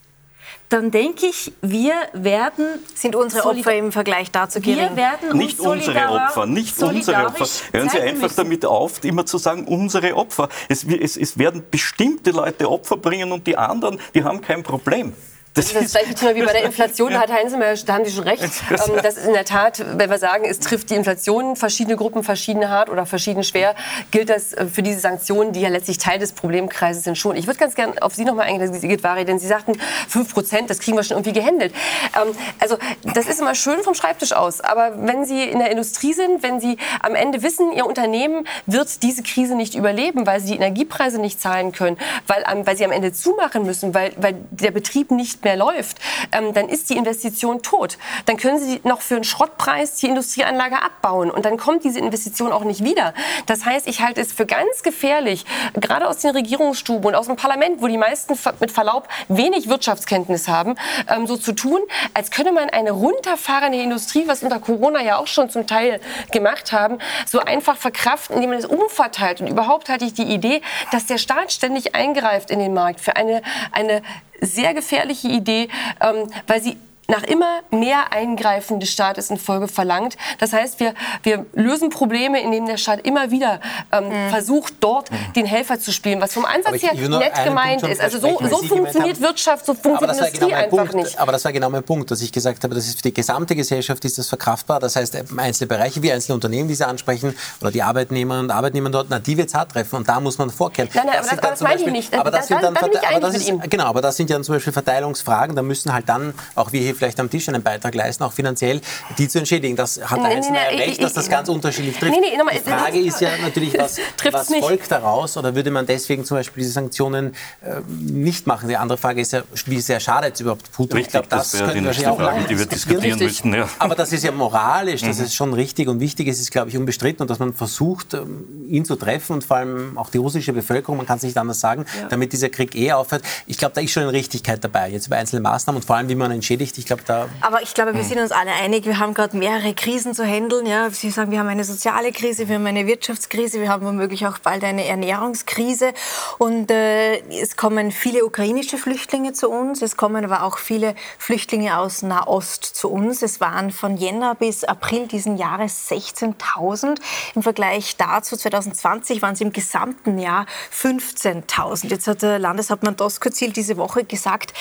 dann denke ich, wir werden. Sind unsere Opfer im Vergleich dazu gering? Wir werden nicht unsere Opfer, nicht unsere Opfer. Hören Sie einfach müssen. damit auf, immer zu sagen, unsere Opfer. Es, es, es werden bestimmte Leute Opfer bringen und die anderen, die haben kein Problem. Das, das ist das gleiche Thema wie bei der Inflation, [LAUGHS] da hat Heinzelmeier, da haben Sie schon recht. Ähm, das ist in der Tat, wenn wir sagen, es trifft die Inflation verschiedene Gruppen verschieden hart oder verschieden schwer, gilt das äh, für diese Sanktionen, die ja letztlich Teil des Problemkreises sind, schon. Ich würde ganz gerne auf Sie noch mal eingehen, denn Sie sagten, 5 Prozent, das kriegen wir schon irgendwie gehandelt. Ähm, also das ist immer schön vom Schreibtisch aus, aber wenn Sie in der Industrie sind, wenn Sie am Ende wissen, Ihr Unternehmen wird diese Krise nicht überleben, weil Sie die Energiepreise nicht zahlen können, weil, weil Sie am Ende zumachen müssen, weil, weil der Betrieb nicht mehr läuft, ähm, dann ist die Investition tot. Dann können Sie noch für einen Schrottpreis die Industrieanlage abbauen und dann kommt diese Investition auch nicht wieder. Das heißt, ich halte es für ganz gefährlich, gerade aus den Regierungsstuben und aus dem Parlament, wo die meisten mit Verlaub wenig Wirtschaftskenntnis haben, ähm, so zu tun, als könne man eine runterfahrende Industrie, was unter Corona ja auch schon zum Teil gemacht haben, so einfach verkraften, indem man es umverteilt. Und überhaupt hatte ich die Idee, dass der Staat ständig eingreift in den Markt für eine, eine sehr gefährliche Idee, ähm, weil sie nach immer mehr Eingreifen des Staates in Folge verlangt. Das heißt, wir, wir lösen Probleme, indem der Staat immer wieder ähm, mhm. versucht, dort mhm. den Helfer zu spielen, was vom Ansatz her nett gemeint ist. Also so, so funktioniert Wirtschaft, so funktioniert Industrie genau einfach Punkt. nicht. Aber das war genau mein Punkt, dass ich gesagt habe, das ist für die gesamte Gesellschaft ist das verkraftbar. Das heißt, einzelne Bereiche wie einzelne Unternehmen, die Sie ansprechen, oder die Arbeitnehmerinnen und Arbeitnehmer dort, na, die wird es hart treffen und da muss man vorkehren. Nein, nein, das aber das, das meine ich nicht. Aber das da, sind dann, da aber das ist, genau, aber das sind ja zum Beispiel Verteilungsfragen. Da müssen halt dann auch wir hier vielleicht am Tisch einen Beitrag leisten, auch finanziell, die zu entschädigen. Das hat der Einzelne recht, dass das ganz unterschiedlich trifft. die Frage ist ja natürlich, was, was folgt daraus? Oder würde man deswegen zum Beispiel diese Sanktionen äh, nicht machen? Die andere Frage ist ja, wie sehr schadet es überhaupt Putin? Richtig, ich glaube, das, das könnten wir auch Frage, die wir diskutieren müssen. Ja. Aber das ist ja moralisch, das mhm. ist schon richtig und wichtig. Es ist, glaube ich, unbestritten und dass man versucht, ähm, ihn zu treffen und vor allem auch die russische Bevölkerung, man kann es nicht anders sagen, ja. damit dieser Krieg eh aufhört. Ich glaube, da ist schon eine Richtigkeit dabei, jetzt über einzelne Maßnahmen und vor allem, wie man entschädigt. Ich glaube, da. Aber ich glaube, wir hm. sind uns alle einig, wir haben gerade mehrere Krisen zu handeln. Ja. Sie sagen, wir haben eine soziale Krise, wir haben eine Wirtschaftskrise, wir haben womöglich auch bald eine Ernährungskrise. Und äh, es kommen viele ukrainische Flüchtlinge zu uns, es kommen aber auch viele Flüchtlinge aus Nahost zu uns. Es waren von Jänner bis April diesen Jahres 16.000. Im Vergleich dazu 2020 waren es im gesamten Jahr 15.000. Jetzt hat der Landeshauptmann Doskozil diese Woche gesagt,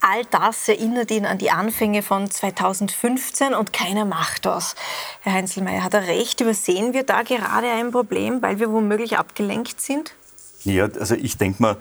All das erinnert ihn an die Anfänge von 2015 und keiner macht das. Herr Heinzelmeier, hat er recht? Übersehen wir da gerade ein Problem, weil wir womöglich abgelenkt sind? Ja, also ich denke mal,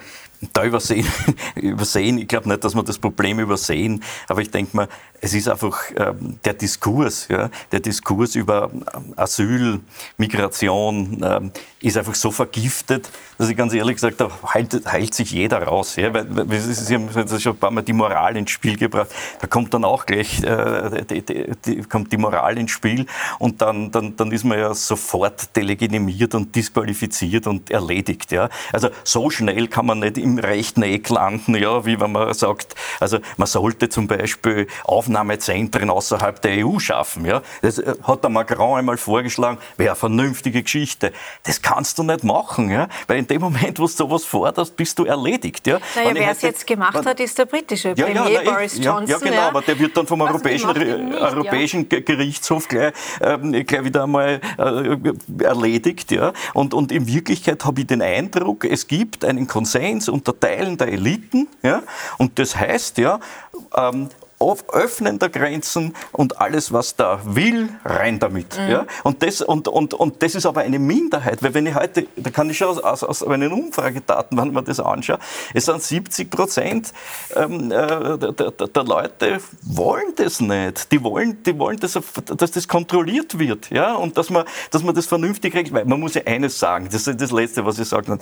da übersehen, [LAUGHS] übersehen ich glaube nicht, dass wir das Problem übersehen, aber ich denke mal, es ist einfach ähm, der Diskurs, ja, der Diskurs über ähm, Asyl, Migration ähm, ist einfach so vergiftet, dass ich ganz ehrlich gesagt habe, heilt, heilt sich jeder raus. Ja, weil, weil, Sie haben schon ein paar Mal die Moral ins Spiel gebracht. Da kommt dann auch gleich äh, die, die, die, kommt die Moral ins Spiel und dann, dann, dann ist man ja sofort delegitimiert und disqualifiziert und erledigt. Ja. Also so schnell kann man nicht im rechten Eck landen, ja, wie wenn man sagt, also man sollte zum Beispiel Aufnahmezentren außerhalb der EU schaffen. Ja. Das äh, hat der Macron einmal vorgeschlagen, wäre eine vernünftige Geschichte. Das kannst du nicht machen, ja, weil in dem Moment, wo du sowas forderst, bist du erledigt. Ja. Naja, wer es jetzt gemacht hat, ist der britische ja, Premier ja, Boris Johnson. Ja, genau, aber der wird dann vom Europäischen, nicht, Europäischen Gerichtshof gleich, äh, gleich wieder einmal äh, erledigt. Ja. Und, und in Wirklichkeit habe ich den Eindruck, es gibt einen Konsens unter Teilen der Eliten. Ja? Und das heißt ja, ähm, Öffnen der Grenzen und alles, was da will, rein damit. Mhm. Ja? Und, das, und, und, und das ist aber eine Minderheit, weil wenn ich heute, da kann ich schon aus, aus, aus meinen Umfragedaten, wenn man das anschaut, es sind 70 Prozent ähm, äh, der, der, der, Leute wollen das nicht. Die wollen, die wollen dass, dass das kontrolliert wird ja? und dass man, dass man das vernünftig regelt. Weil man muss ja eines sagen, das ist das Letzte, was ich sagen kann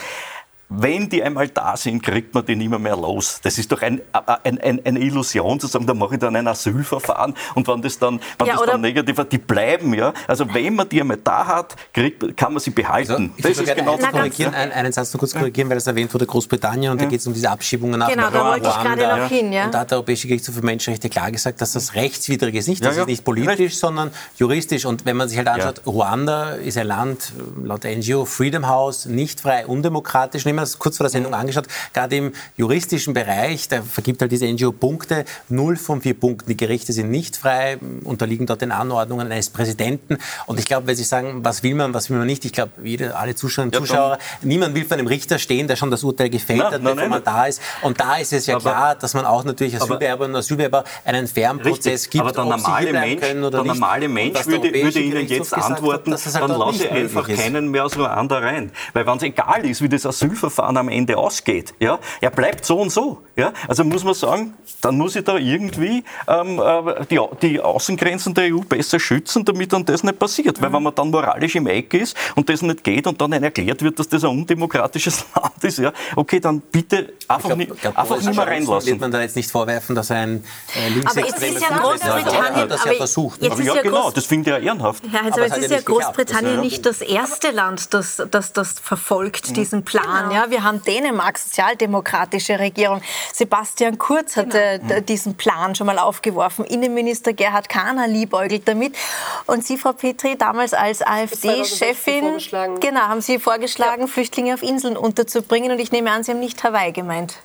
wenn die einmal da sind, kriegt man die nicht mehr, mehr los. Das ist doch ein, ein, ein, eine Illusion zu sagen, da mache ich dann ein Asylverfahren und wenn das dann, wenn ja, das dann negativ wird, die bleiben. ja. Also wenn man die einmal da hat, kriegt, kann man sie behalten. Also, ich das ist genau korrigieren, einen, einen Satz noch kurz korrigieren, weil es erwähnt wurde, Großbritannien und ja. da geht es um diese Abschiebungen nach Genau, da wollte ich gerade noch hin. Ja. Und da hat der Europäische Gerichtshof für Menschenrechte klar gesagt, dass das rechtswidrig ist. Nicht, das ist nicht politisch, Recht. sondern juristisch. Und wenn man sich halt anschaut, Ruanda ist ein Land, laut der NGO Freedom House, nicht frei, undemokratisch, wir das kurz vor der Sendung angeschaut, gerade im juristischen Bereich, da vergibt halt diese NGO Punkte, null von vier Punkten. Die Gerichte sind nicht frei, unterliegen dort den Anordnungen eines Präsidenten. Und ich glaube, wenn Sie sagen, was will man, was will man nicht, ich glaube, alle Zuschauerinnen und Zuschauer, ja, niemand will vor einem Richter stehen, der schon das Urteil gefällt hat, bevor nein, man da ist. Und da ist es ja aber, klar, dass man auch natürlich Asylbewerber und Asylbewerber einen fairen Prozess richtig, gibt, aber der normale Mensch, der normale Mensch würde, würde Ihnen jetzt antworten, hat, halt dann lasse einfach keinen mehr aus Ruanda rein. Weil wenn es egal ist, wie das Asylverfahren am Ende ausgeht. Ja? Er bleibt so und so. Ja? Also muss man sagen, dann muss ich da irgendwie ähm, äh, die, die Außengrenzen der EU besser schützen, damit dann das nicht passiert. Weil wenn man dann moralisch im Eck ist und das nicht geht und dann erklärt wird, dass das ein undemokratisches [LAUGHS] Land ist, ja, okay, dann bitte einfach, glaub, nicht, glaub, einfach nicht mehr reinlassen. Wird man da jetzt nicht vorwerfen, dass ein äh, linksextremes ja Großbritannien das ja versucht. Aber ja, ja genau, das finde ich ja ehrenhaft. Ja, also aber es ist ja Großbritannien nicht das erste Land, das das, das verfolgt, mhm. diesen Plan. Ja, wir haben Dänemark Dänemark sozialdemokratische Regierung. Sebastian Kurz hat genau. äh, diesen Plan schon mal aufgeworfen. Innenminister Gerhard Kahner liebäugelt damit. Und Sie, Frau Petri, damals als AfD-Chefin, genau, haben Sie vorgeschlagen, ja. Flüchtlinge auf Inseln unterzubringen. Und ich nehme an, Sie haben nicht Hawaii gemeint.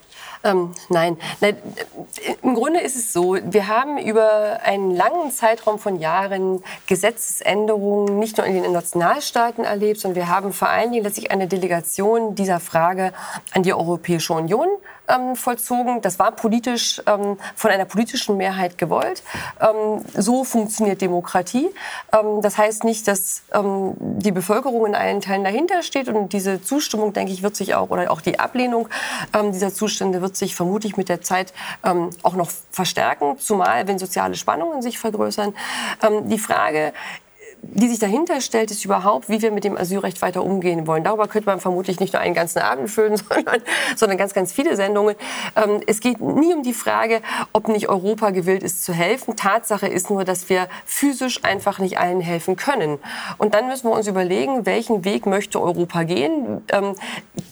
Ähm, nein. nein. Im Grunde ist es so, wir haben über einen langen Zeitraum von Jahren Gesetzesänderungen nicht nur in den Nationalstaaten erlebt, sondern wir haben vor allen Dingen letztlich eine Delegation dieser Frage an die Europäische Union ähm, vollzogen. Das war politisch ähm, von einer politischen Mehrheit gewollt. Ähm, so funktioniert Demokratie. Ähm, das heißt nicht, dass ähm, die Bevölkerung in allen Teilen dahinter steht und diese Zustimmung, denke ich, wird sich auch oder auch die Ablehnung ähm, dieser Zustände wird sich vermutlich mit der Zeit auch noch verstärken, zumal wenn soziale Spannungen sich vergrößern. die Frage die sich dahinter stellt, ist überhaupt, wie wir mit dem Asylrecht weiter umgehen wollen. Darüber könnte man vermutlich nicht nur einen ganzen Abend füllen, [LAUGHS] sondern, sondern ganz, ganz viele Sendungen. Ähm, es geht nie um die Frage, ob nicht Europa gewillt ist zu helfen. Tatsache ist nur, dass wir physisch einfach nicht allen helfen können. Und dann müssen wir uns überlegen, welchen Weg möchte Europa gehen? Ähm,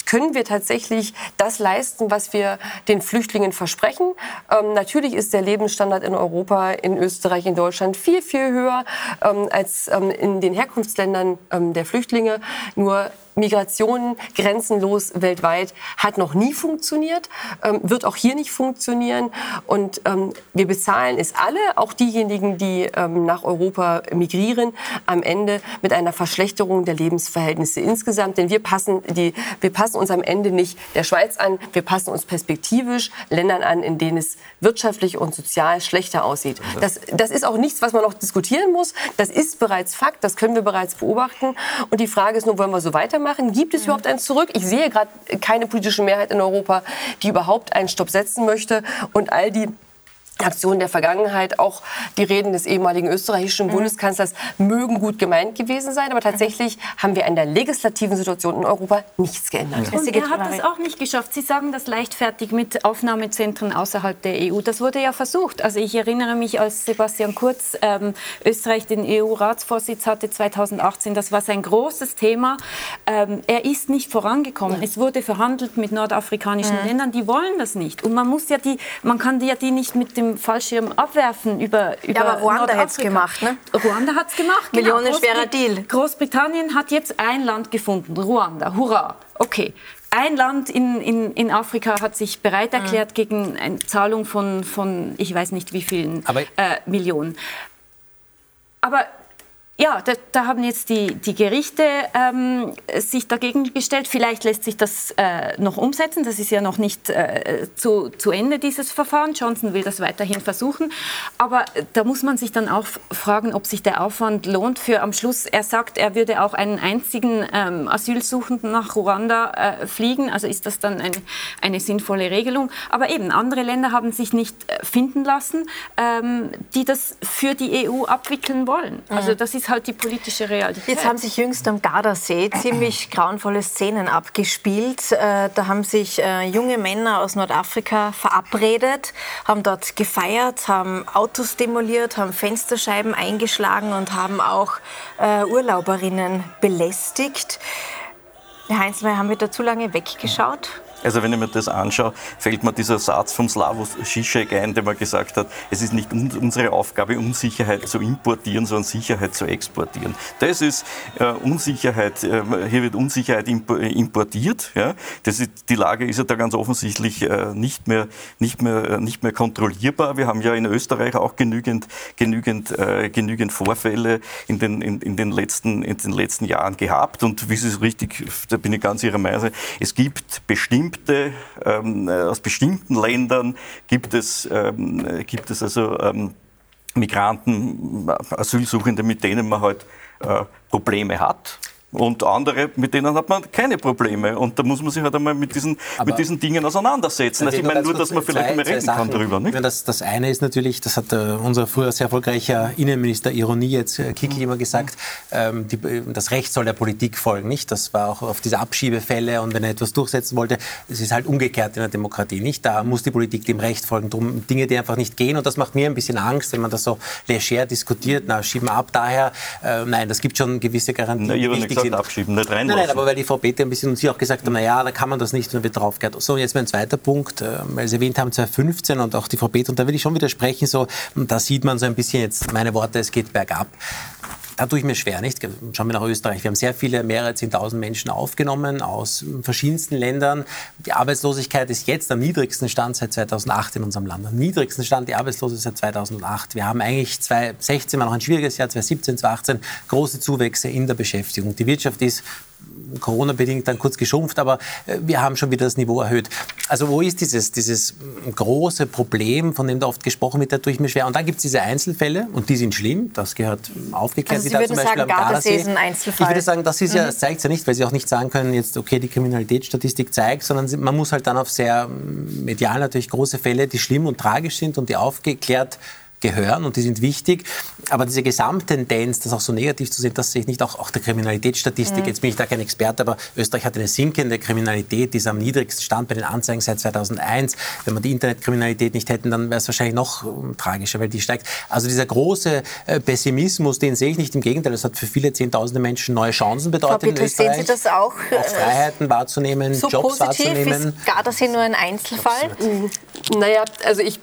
können wir tatsächlich das leisten, was wir den Flüchtlingen versprechen? Ähm, natürlich ist der Lebensstandard in Europa, in Österreich, in Deutschland viel, viel höher ähm, als ähm, in den Herkunftsländern ähm, der Flüchtlinge. Nur Migration grenzenlos weltweit hat noch nie funktioniert, ähm, wird auch hier nicht funktionieren. Und ähm, wir bezahlen es alle, auch diejenigen, die ähm, nach Europa migrieren, am Ende mit einer Verschlechterung der Lebensverhältnisse insgesamt. Denn wir passen, die, wir passen uns am Ende nicht der Schweiz an, wir passen uns perspektivisch Ländern an, in denen es wirtschaftlich und sozial schlechter aussieht. Das, das ist auch nichts, was man noch diskutieren muss. Das ist bereits Fakt, das können wir bereits beobachten. Und die Frage ist nur, wollen wir so weitermachen? Machen? Gibt es überhaupt ein Zurück? Ich sehe gerade keine politische Mehrheit in Europa, die überhaupt einen Stopp setzen möchte. Und all die Aktionen der Vergangenheit, auch die Reden des ehemaligen österreichischen mhm. Bundeskanzlers mögen gut gemeint gewesen sein, aber tatsächlich haben wir an der legislativen Situation in Europa nichts geändert. Und er hat es auch nicht geschafft. Sie sagen das leichtfertig mit Aufnahmezentren außerhalb der EU. Das wurde ja versucht. Also ich erinnere mich, als Sebastian Kurz ähm, Österreich den EU-Ratsvorsitz hatte 2018, das war sein großes Thema. Ähm, er ist nicht vorangekommen. Ja. Es wurde verhandelt mit nordafrikanischen mhm. Ländern, die wollen das nicht. Und man muss ja die, man kann ja die nicht mit dem Fallschirm abwerfen über, über Ja, aber Ruanda hat es gemacht, ne? Ruanda hat es gemacht. Genau. Millionenschwerer Deal. Großbritannien hat jetzt ein Land gefunden, Ruanda. Hurra. Okay. Ein Land in, in, in Afrika hat sich bereit erklärt mhm. gegen eine Zahlung von, von ich weiß nicht wie vielen äh, Millionen. Aber ja, da, da, haben jetzt die, die Gerichte ähm, sich dagegen gestellt. Vielleicht lässt sich das äh, noch umsetzen. Das ist ja noch nicht äh, zu, zu Ende, dieses Verfahren. Johnson will das weiterhin versuchen. Aber da muss man sich dann auch fragen, ob sich der Aufwand lohnt für am Schluss. Er sagt, er würde auch einen einzigen ähm, Asylsuchenden nach Ruanda äh, fliegen. Also ist das dann eine, eine sinnvolle Regelung. Aber eben, andere Länder haben sich nicht äh, finden lassen, ähm, die das für die EU abwickeln wollen. Also das ist halt die politische Realität. Jetzt haben sich jüngst am Gardasee ziemlich grauenvolle Szenen abgespielt. Äh, da haben sich äh, junge Männer aus Nordafrika verabredet, haben dort gefeiert, haben Autos demoliert, haben Fensterscheiben eingeschlagen und haben auch äh, Urlauberinnen belästigt. Herr Heinzmeier, haben wir da zu lange weggeschaut? Also wenn ich mir das anschaue, fällt mir dieser Satz vom Slavos Žižek ein, der mal gesagt hat, es ist nicht unsere Aufgabe, Unsicherheit zu importieren, sondern Sicherheit zu exportieren. Das ist äh, Unsicherheit, äh, hier wird Unsicherheit importiert. Ja? Das ist, die Lage ist ja da ganz offensichtlich äh, nicht, mehr, nicht, mehr, äh, nicht mehr kontrollierbar. Wir haben ja in Österreich auch genügend, genügend, äh, genügend Vorfälle in den, in, in, den letzten, in den letzten Jahren gehabt. Und wie Sie es richtig, da bin ich ganz Ihrer Meinung, es gibt bestimmte bestimmte, ähm, äh, aus bestimmten Ländern gibt es, ähm, gibt es also ähm, Migranten, Asylsuchende, mit denen man halt äh, Probleme hat. Und andere, mit denen hat man keine Probleme. Und da muss man sich halt einmal mit diesen, mit diesen Dingen auseinandersetzen. Also ich meine nur, dass man vielleicht mal reden kann darüber. Nicht? Das, das eine ist natürlich, das hat äh, unser früher sehr erfolgreicher Innenminister Ironie jetzt äh, Kiki immer gesagt, ähm, die, das Recht soll der Politik folgen. Nicht? Das war auch auf diese Abschiebefälle und wenn er etwas durchsetzen wollte, es ist halt umgekehrt in der Demokratie. Nicht? Da muss die Politik dem Recht folgen. Drum Dinge, die einfach nicht gehen. Und das macht mir ein bisschen Angst, wenn man das so leger diskutiert. Na, schieben wir ab daher. Äh, nein, das gibt schon gewisse Garantien. Na, gesagt, abschieben, nicht reinlassen. Nein, nein, aber weil die Frau Peter ein bisschen und Sie auch gesagt haben, naja, da kann man das nicht und wird draufgehört. So, und jetzt mein zweiter Punkt, äh, weil Sie erwähnt haben 2015 und auch die Frau Peter, und da will ich schon widersprechen, so, da sieht man so ein bisschen jetzt meine Worte, es geht bergab da tue ich mir schwer, nicht? Schauen wir nach Österreich. Wir haben sehr viele, mehrere 10.000 Menschen aufgenommen aus verschiedensten Ländern. Die Arbeitslosigkeit ist jetzt am niedrigsten Stand seit 2008 in unserem Land. Am niedrigsten Stand die Arbeitslosigkeit seit 2008. Wir haben eigentlich 2016 war noch ein schwieriges Jahr, 2017, 2018 große Zuwächse in der Beschäftigung. Die Wirtschaft ist Corona-bedingt dann kurz geschrumpft, aber äh, wir haben schon wieder das Niveau erhöht. Also wo ist dieses, dieses große Problem, von dem da oft gesprochen wird, da tue ich mir schwer. Und dann gibt es diese Einzelfälle und die sind schlimm, das gehört aufgeklärt. Also Sie würden sagen, Gardasee ist ein Einzelfall? Ich würde sagen, das ist ja, mhm. das zeigt ja nicht, weil Sie auch nicht sagen können, jetzt, okay, die Kriminalitätsstatistik zeigt, sondern man muss halt dann auf sehr medial natürlich große Fälle, die schlimm und tragisch sind und die aufgeklärt gehören und die sind wichtig. Aber diese Gesamttendenz, das auch so negativ zu sehen, das sehe ich nicht. Auch, auch der Kriminalitätsstatistik, mhm. jetzt bin ich da kein Experte, aber Österreich hat eine sinkende Kriminalität, die ist am niedrigsten Stand bei den Anzeigen seit 2001. Wenn wir die Internetkriminalität nicht hätten, dann wäre es wahrscheinlich noch um, tragischer, weil die steigt. Also dieser große äh, Pessimismus, den sehe ich nicht. Im Gegenteil, das hat für viele Zehntausende Menschen neue Chancen bedeutet Frau Peter, in Österreich. Sehen Sie das auch? auch äh, Freiheiten wahrzunehmen, so Jobs positiv wahrzunehmen. Ist Gardasee nur ein Einzelfall? Naja, also ich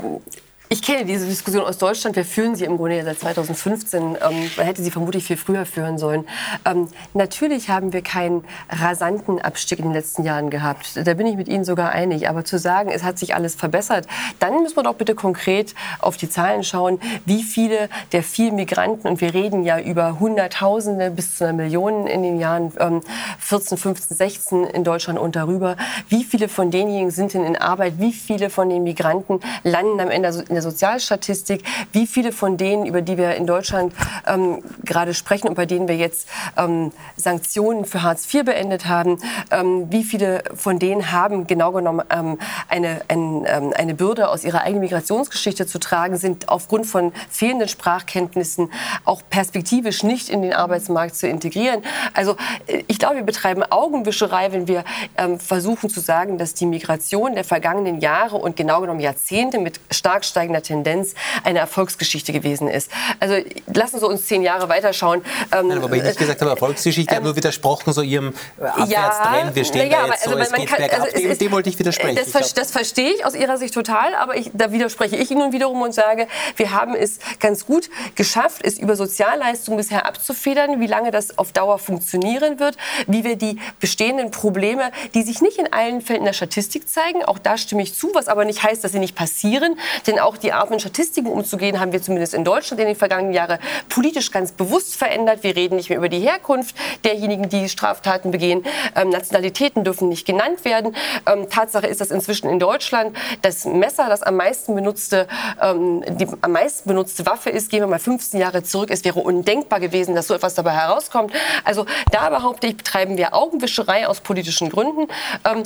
ich kenne diese Diskussion aus Deutschland. Wir führen sie im Grunde seit 2015. Ähm, man hätte sie vermutlich viel früher führen sollen. Ähm, natürlich haben wir keinen rasanten Abstieg in den letzten Jahren gehabt. Da bin ich mit Ihnen sogar einig. Aber zu sagen, es hat sich alles verbessert, dann müssen wir doch bitte konkret auf die Zahlen schauen, wie viele der vielen Migranten, und wir reden ja über Hunderttausende bis zu einer Million in den Jahren ähm, 14, 15, 16 in Deutschland und darüber, wie viele von denjenigen sind denn in Arbeit, wie viele von den Migranten landen am Ende in der Sozialstatistik, wie viele von denen, über die wir in Deutschland ähm, gerade sprechen und bei denen wir jetzt ähm, Sanktionen für Hartz IV beendet haben, ähm, wie viele von denen haben genau genommen ähm, eine, ein, ähm, eine Bürde aus ihrer eigenen Migrationsgeschichte zu tragen, sind aufgrund von fehlenden Sprachkenntnissen auch perspektivisch nicht in den Arbeitsmarkt zu integrieren. Also äh, ich glaube, wir betreiben Augenwischerei, wenn wir ähm, versuchen zu sagen, dass die Migration der vergangenen Jahre und genau genommen Jahrzehnte mit stark steigenden steigender Tendenz eine Erfolgsgeschichte gewesen ist. Also lassen Sie uns zehn Jahre weiterschauen. Ähm, Nein, aber ich nicht gesagt habe, Erfolgsgeschichte, ähm, habe nur widersprochen, so Ihrem Abwärtstrend. Ja, wir stehen ja, da jetzt also so, es geht kann, bergab. Also dem, dem, wollte ich widersprechen. Das, ich das, verstehe ich aus Ihrer Sicht total, aber ich, da widerspreche ich Ihnen wiederum und sage, wir haben es ganz gut geschafft, es über Sozialleistungen bisher abzufedern, wie lange das auf Dauer funktionieren wird, wie wir die bestehenden Probleme, die sich nicht in allen Fällen in der Statistik zeigen, auch da stimme ich zu, was aber nicht heißt, dass sie nicht passieren, denn auch auch die Art, mit Statistiken umzugehen, haben wir zumindest in Deutschland in den vergangenen Jahren politisch ganz bewusst verändert. Wir reden nicht mehr über die Herkunft derjenigen, die Straftaten begehen. Ähm, Nationalitäten dürfen nicht genannt werden. Ähm, Tatsache ist, dass inzwischen in Deutschland das Messer, das am meisten benutzte, ähm, die am meisten benutzte Waffe ist. Gehen wir mal 15 Jahre zurück. Es wäre undenkbar gewesen, dass so etwas dabei herauskommt. Also da behaupte ich, betreiben wir Augenwischerei aus politischen Gründen. Ähm,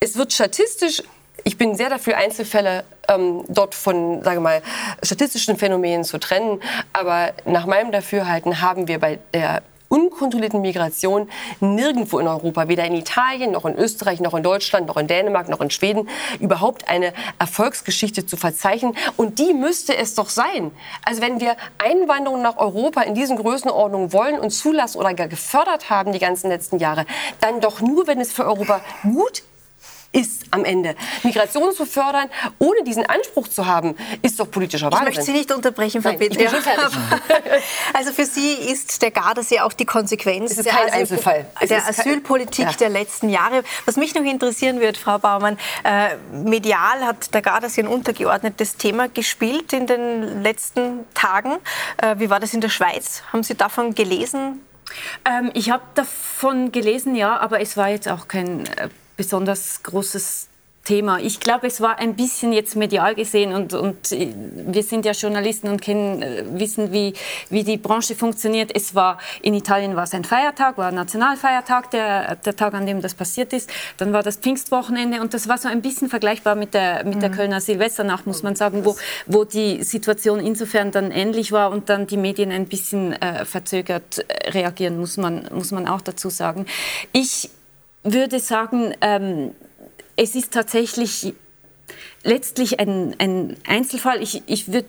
es wird statistisch ich bin sehr dafür, Einzelfälle ähm, dort von, sage mal, statistischen Phänomenen zu trennen. Aber nach meinem Dafürhalten haben wir bei der unkontrollierten Migration nirgendwo in Europa, weder in Italien, noch in Österreich, noch in Deutschland, noch in Dänemark, noch in Schweden, überhaupt eine Erfolgsgeschichte zu verzeichnen. Und die müsste es doch sein. Also wenn wir Einwanderung nach Europa in diesen Größenordnungen wollen und zulassen oder gar gefördert haben die ganzen letzten Jahre, dann doch nur, wenn es für Europa gut ist am Ende. Migration zu fördern, ohne diesen Anspruch zu haben, ist doch politischer Wahnsinn. Ich möchte Sie nicht unterbrechen, Frau Peter. [LAUGHS] also für Sie ist der Gardasee auch die Konsequenz es ist kein der, Einzelfall. der Asylpolitik ja. der letzten Jahre. Was mich noch interessieren wird, Frau Baumann, äh, medial hat der Gardasee ein untergeordnetes Thema gespielt in den letzten Tagen. Äh, wie war das in der Schweiz? Haben Sie davon gelesen? Ähm, ich habe davon gelesen, ja, aber es war jetzt auch kein äh, besonders großes Thema. Ich glaube, es war ein bisschen jetzt medial gesehen und, und wir sind ja Journalisten und kennen, äh, wissen, wie, wie die Branche funktioniert. Es war, in Italien war es ein Feiertag, war ein Nationalfeiertag, der, der Tag, an dem das passiert ist. Dann war das Pfingstwochenende und das war so ein bisschen vergleichbar mit der, mit der mhm. Kölner Silvesternacht, muss man sagen, wo, wo die Situation insofern dann ähnlich war und dann die Medien ein bisschen äh, verzögert äh, reagieren, muss man, muss man auch dazu sagen. Ich würde sagen, ähm, es ist tatsächlich letztlich ein, ein Einzelfall. Ich, ich würde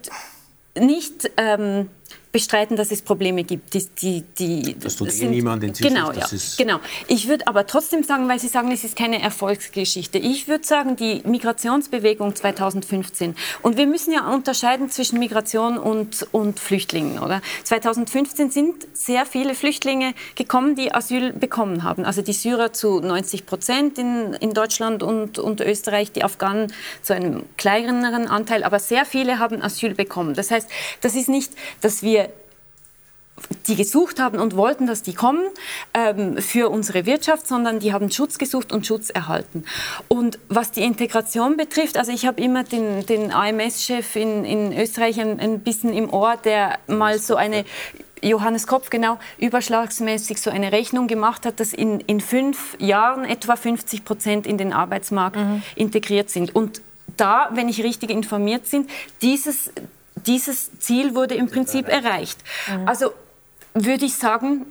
nicht ähm, bestreiten, dass es Probleme gibt. Die, die, die, das tut eh sind, eh niemand in sich. Genau, ja, genau. Ich würde aber trotzdem sagen, weil Sie sagen, es ist keine Erfolgsgeschichte. Ich würde sagen, die Migrationsbewegung 2015, und wir müssen ja unterscheiden zwischen Migration und, und Flüchtlingen, oder? 2015 sind sehr viele Flüchtlinge gekommen, die Asyl bekommen haben. Also die Syrer zu 90 Prozent in, in Deutschland und, und Österreich, die Afghanen zu einem kleineren Anteil, aber sehr viele haben Asyl bekommen. Das heißt, das ist nicht, dass wir die gesucht haben und wollten, dass die kommen ähm, für unsere Wirtschaft, sondern die haben Schutz gesucht und Schutz erhalten. Und was die Integration betrifft, also ich habe immer den, den AMS-Chef in, in Österreich ein, ein bisschen im Ohr, der mal so eine Johannes Kopf genau überschlagsmäßig so eine Rechnung gemacht hat, dass in, in fünf Jahren etwa 50 Prozent in den Arbeitsmarkt mhm. integriert sind. Und da, wenn ich richtig informiert bin, dieses, dieses Ziel wurde im Prinzip erreicht. Mhm. Also würde ich sagen,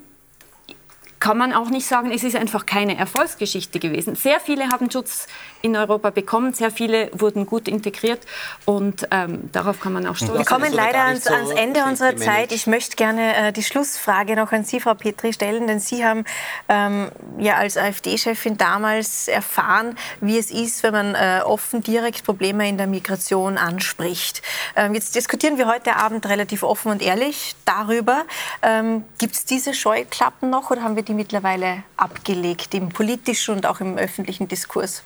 kann man auch nicht sagen, es ist einfach keine Erfolgsgeschichte gewesen. Sehr viele haben Schutz in Europa bekommen, sehr viele wurden gut integriert und ähm, darauf kann man auch stolz sein. Wir kommen leider ans, ans Ende unserer Zeit. Ich möchte gerne äh, die Schlussfrage noch an Sie, Frau Petri, stellen, denn Sie haben ähm, ja als AfD-Chefin damals erfahren, wie es ist, wenn man äh, offen direkt Probleme in der Migration anspricht. Ähm, jetzt diskutieren wir heute Abend relativ offen und ehrlich darüber. Ähm, Gibt es diese Scheuklappen noch oder haben wir die mittlerweile abgelegt im politischen und auch im öffentlichen Diskurs?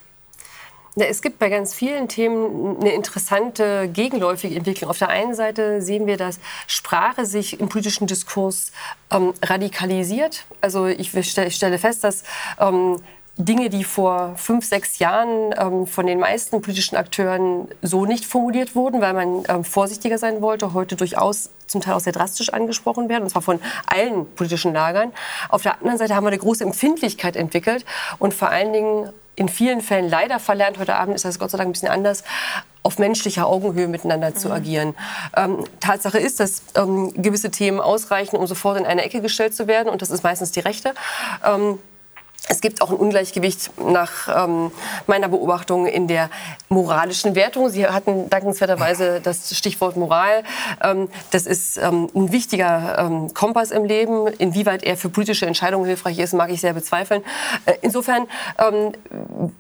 Es gibt bei ganz vielen Themen eine interessante gegenläufige Entwicklung. Auf der einen Seite sehen wir, dass Sprache sich im politischen Diskurs ähm, radikalisiert. Also ich, ich, stelle fest, dass ähm, Dinge, die vor fünf, sechs Jahren ähm, von den meisten politischen Akteuren so nicht formuliert wurden, weil man ähm, vorsichtiger sein wollte, heute durchaus zum Teil auch sehr drastisch angesprochen werden, und zwar von allen politischen Lagern. Auf der anderen Seite haben wir eine große Empfindlichkeit entwickelt und vor allen Dingen in vielen Fällen leider verlernt, heute Abend ist das Gott sei Dank ein bisschen anders, auf menschlicher Augenhöhe miteinander zu mhm. agieren. Ähm, Tatsache ist, dass ähm, gewisse Themen ausreichen, um sofort in eine Ecke gestellt zu werden, und das ist meistens die Rechte. Es gibt auch ein Ungleichgewicht nach ähm, meiner Beobachtung in der moralischen Wertung. Sie hatten dankenswerterweise das Stichwort Moral. Ähm, das ist ähm, ein wichtiger ähm, Kompass im Leben. Inwieweit er für politische Entscheidungen hilfreich ist, mag ich sehr bezweifeln. Äh, insofern ähm,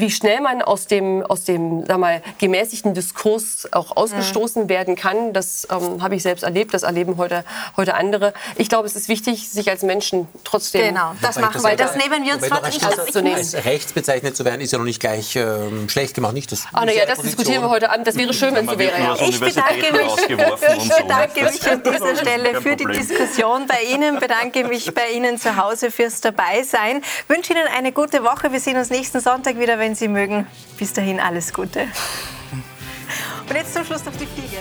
wie schnell man aus dem, aus dem sag mal, gemäßigten Diskurs auch ausgestoßen mhm. werden kann, das ähm, habe ich selbst erlebt, das erleben heute, heute andere. Ich glaube, es ist wichtig, sich als Menschen trotzdem... Genau, das machen wir. Das nehmen wir uns trotzdem als, als rechts bezeichnet zu werden, ist ja noch nicht gleich ähm, schlecht gemacht. Nicht das ah, na ja, das diskutieren wir heute Abend. Das wäre schön, wenn es so wäre. Ja. Ich bedanke mich, ich bedanke mich an dieser Stelle für die Diskussion bei Ihnen, bedanke mich bei Ihnen zu Hause fürs Dabeisein. Wünsche Ihnen eine gute Woche. Wir sehen uns nächsten Sonntag wieder, wenn Sie mögen. Bis dahin alles Gute. Und jetzt zum Schluss noch die Fliege.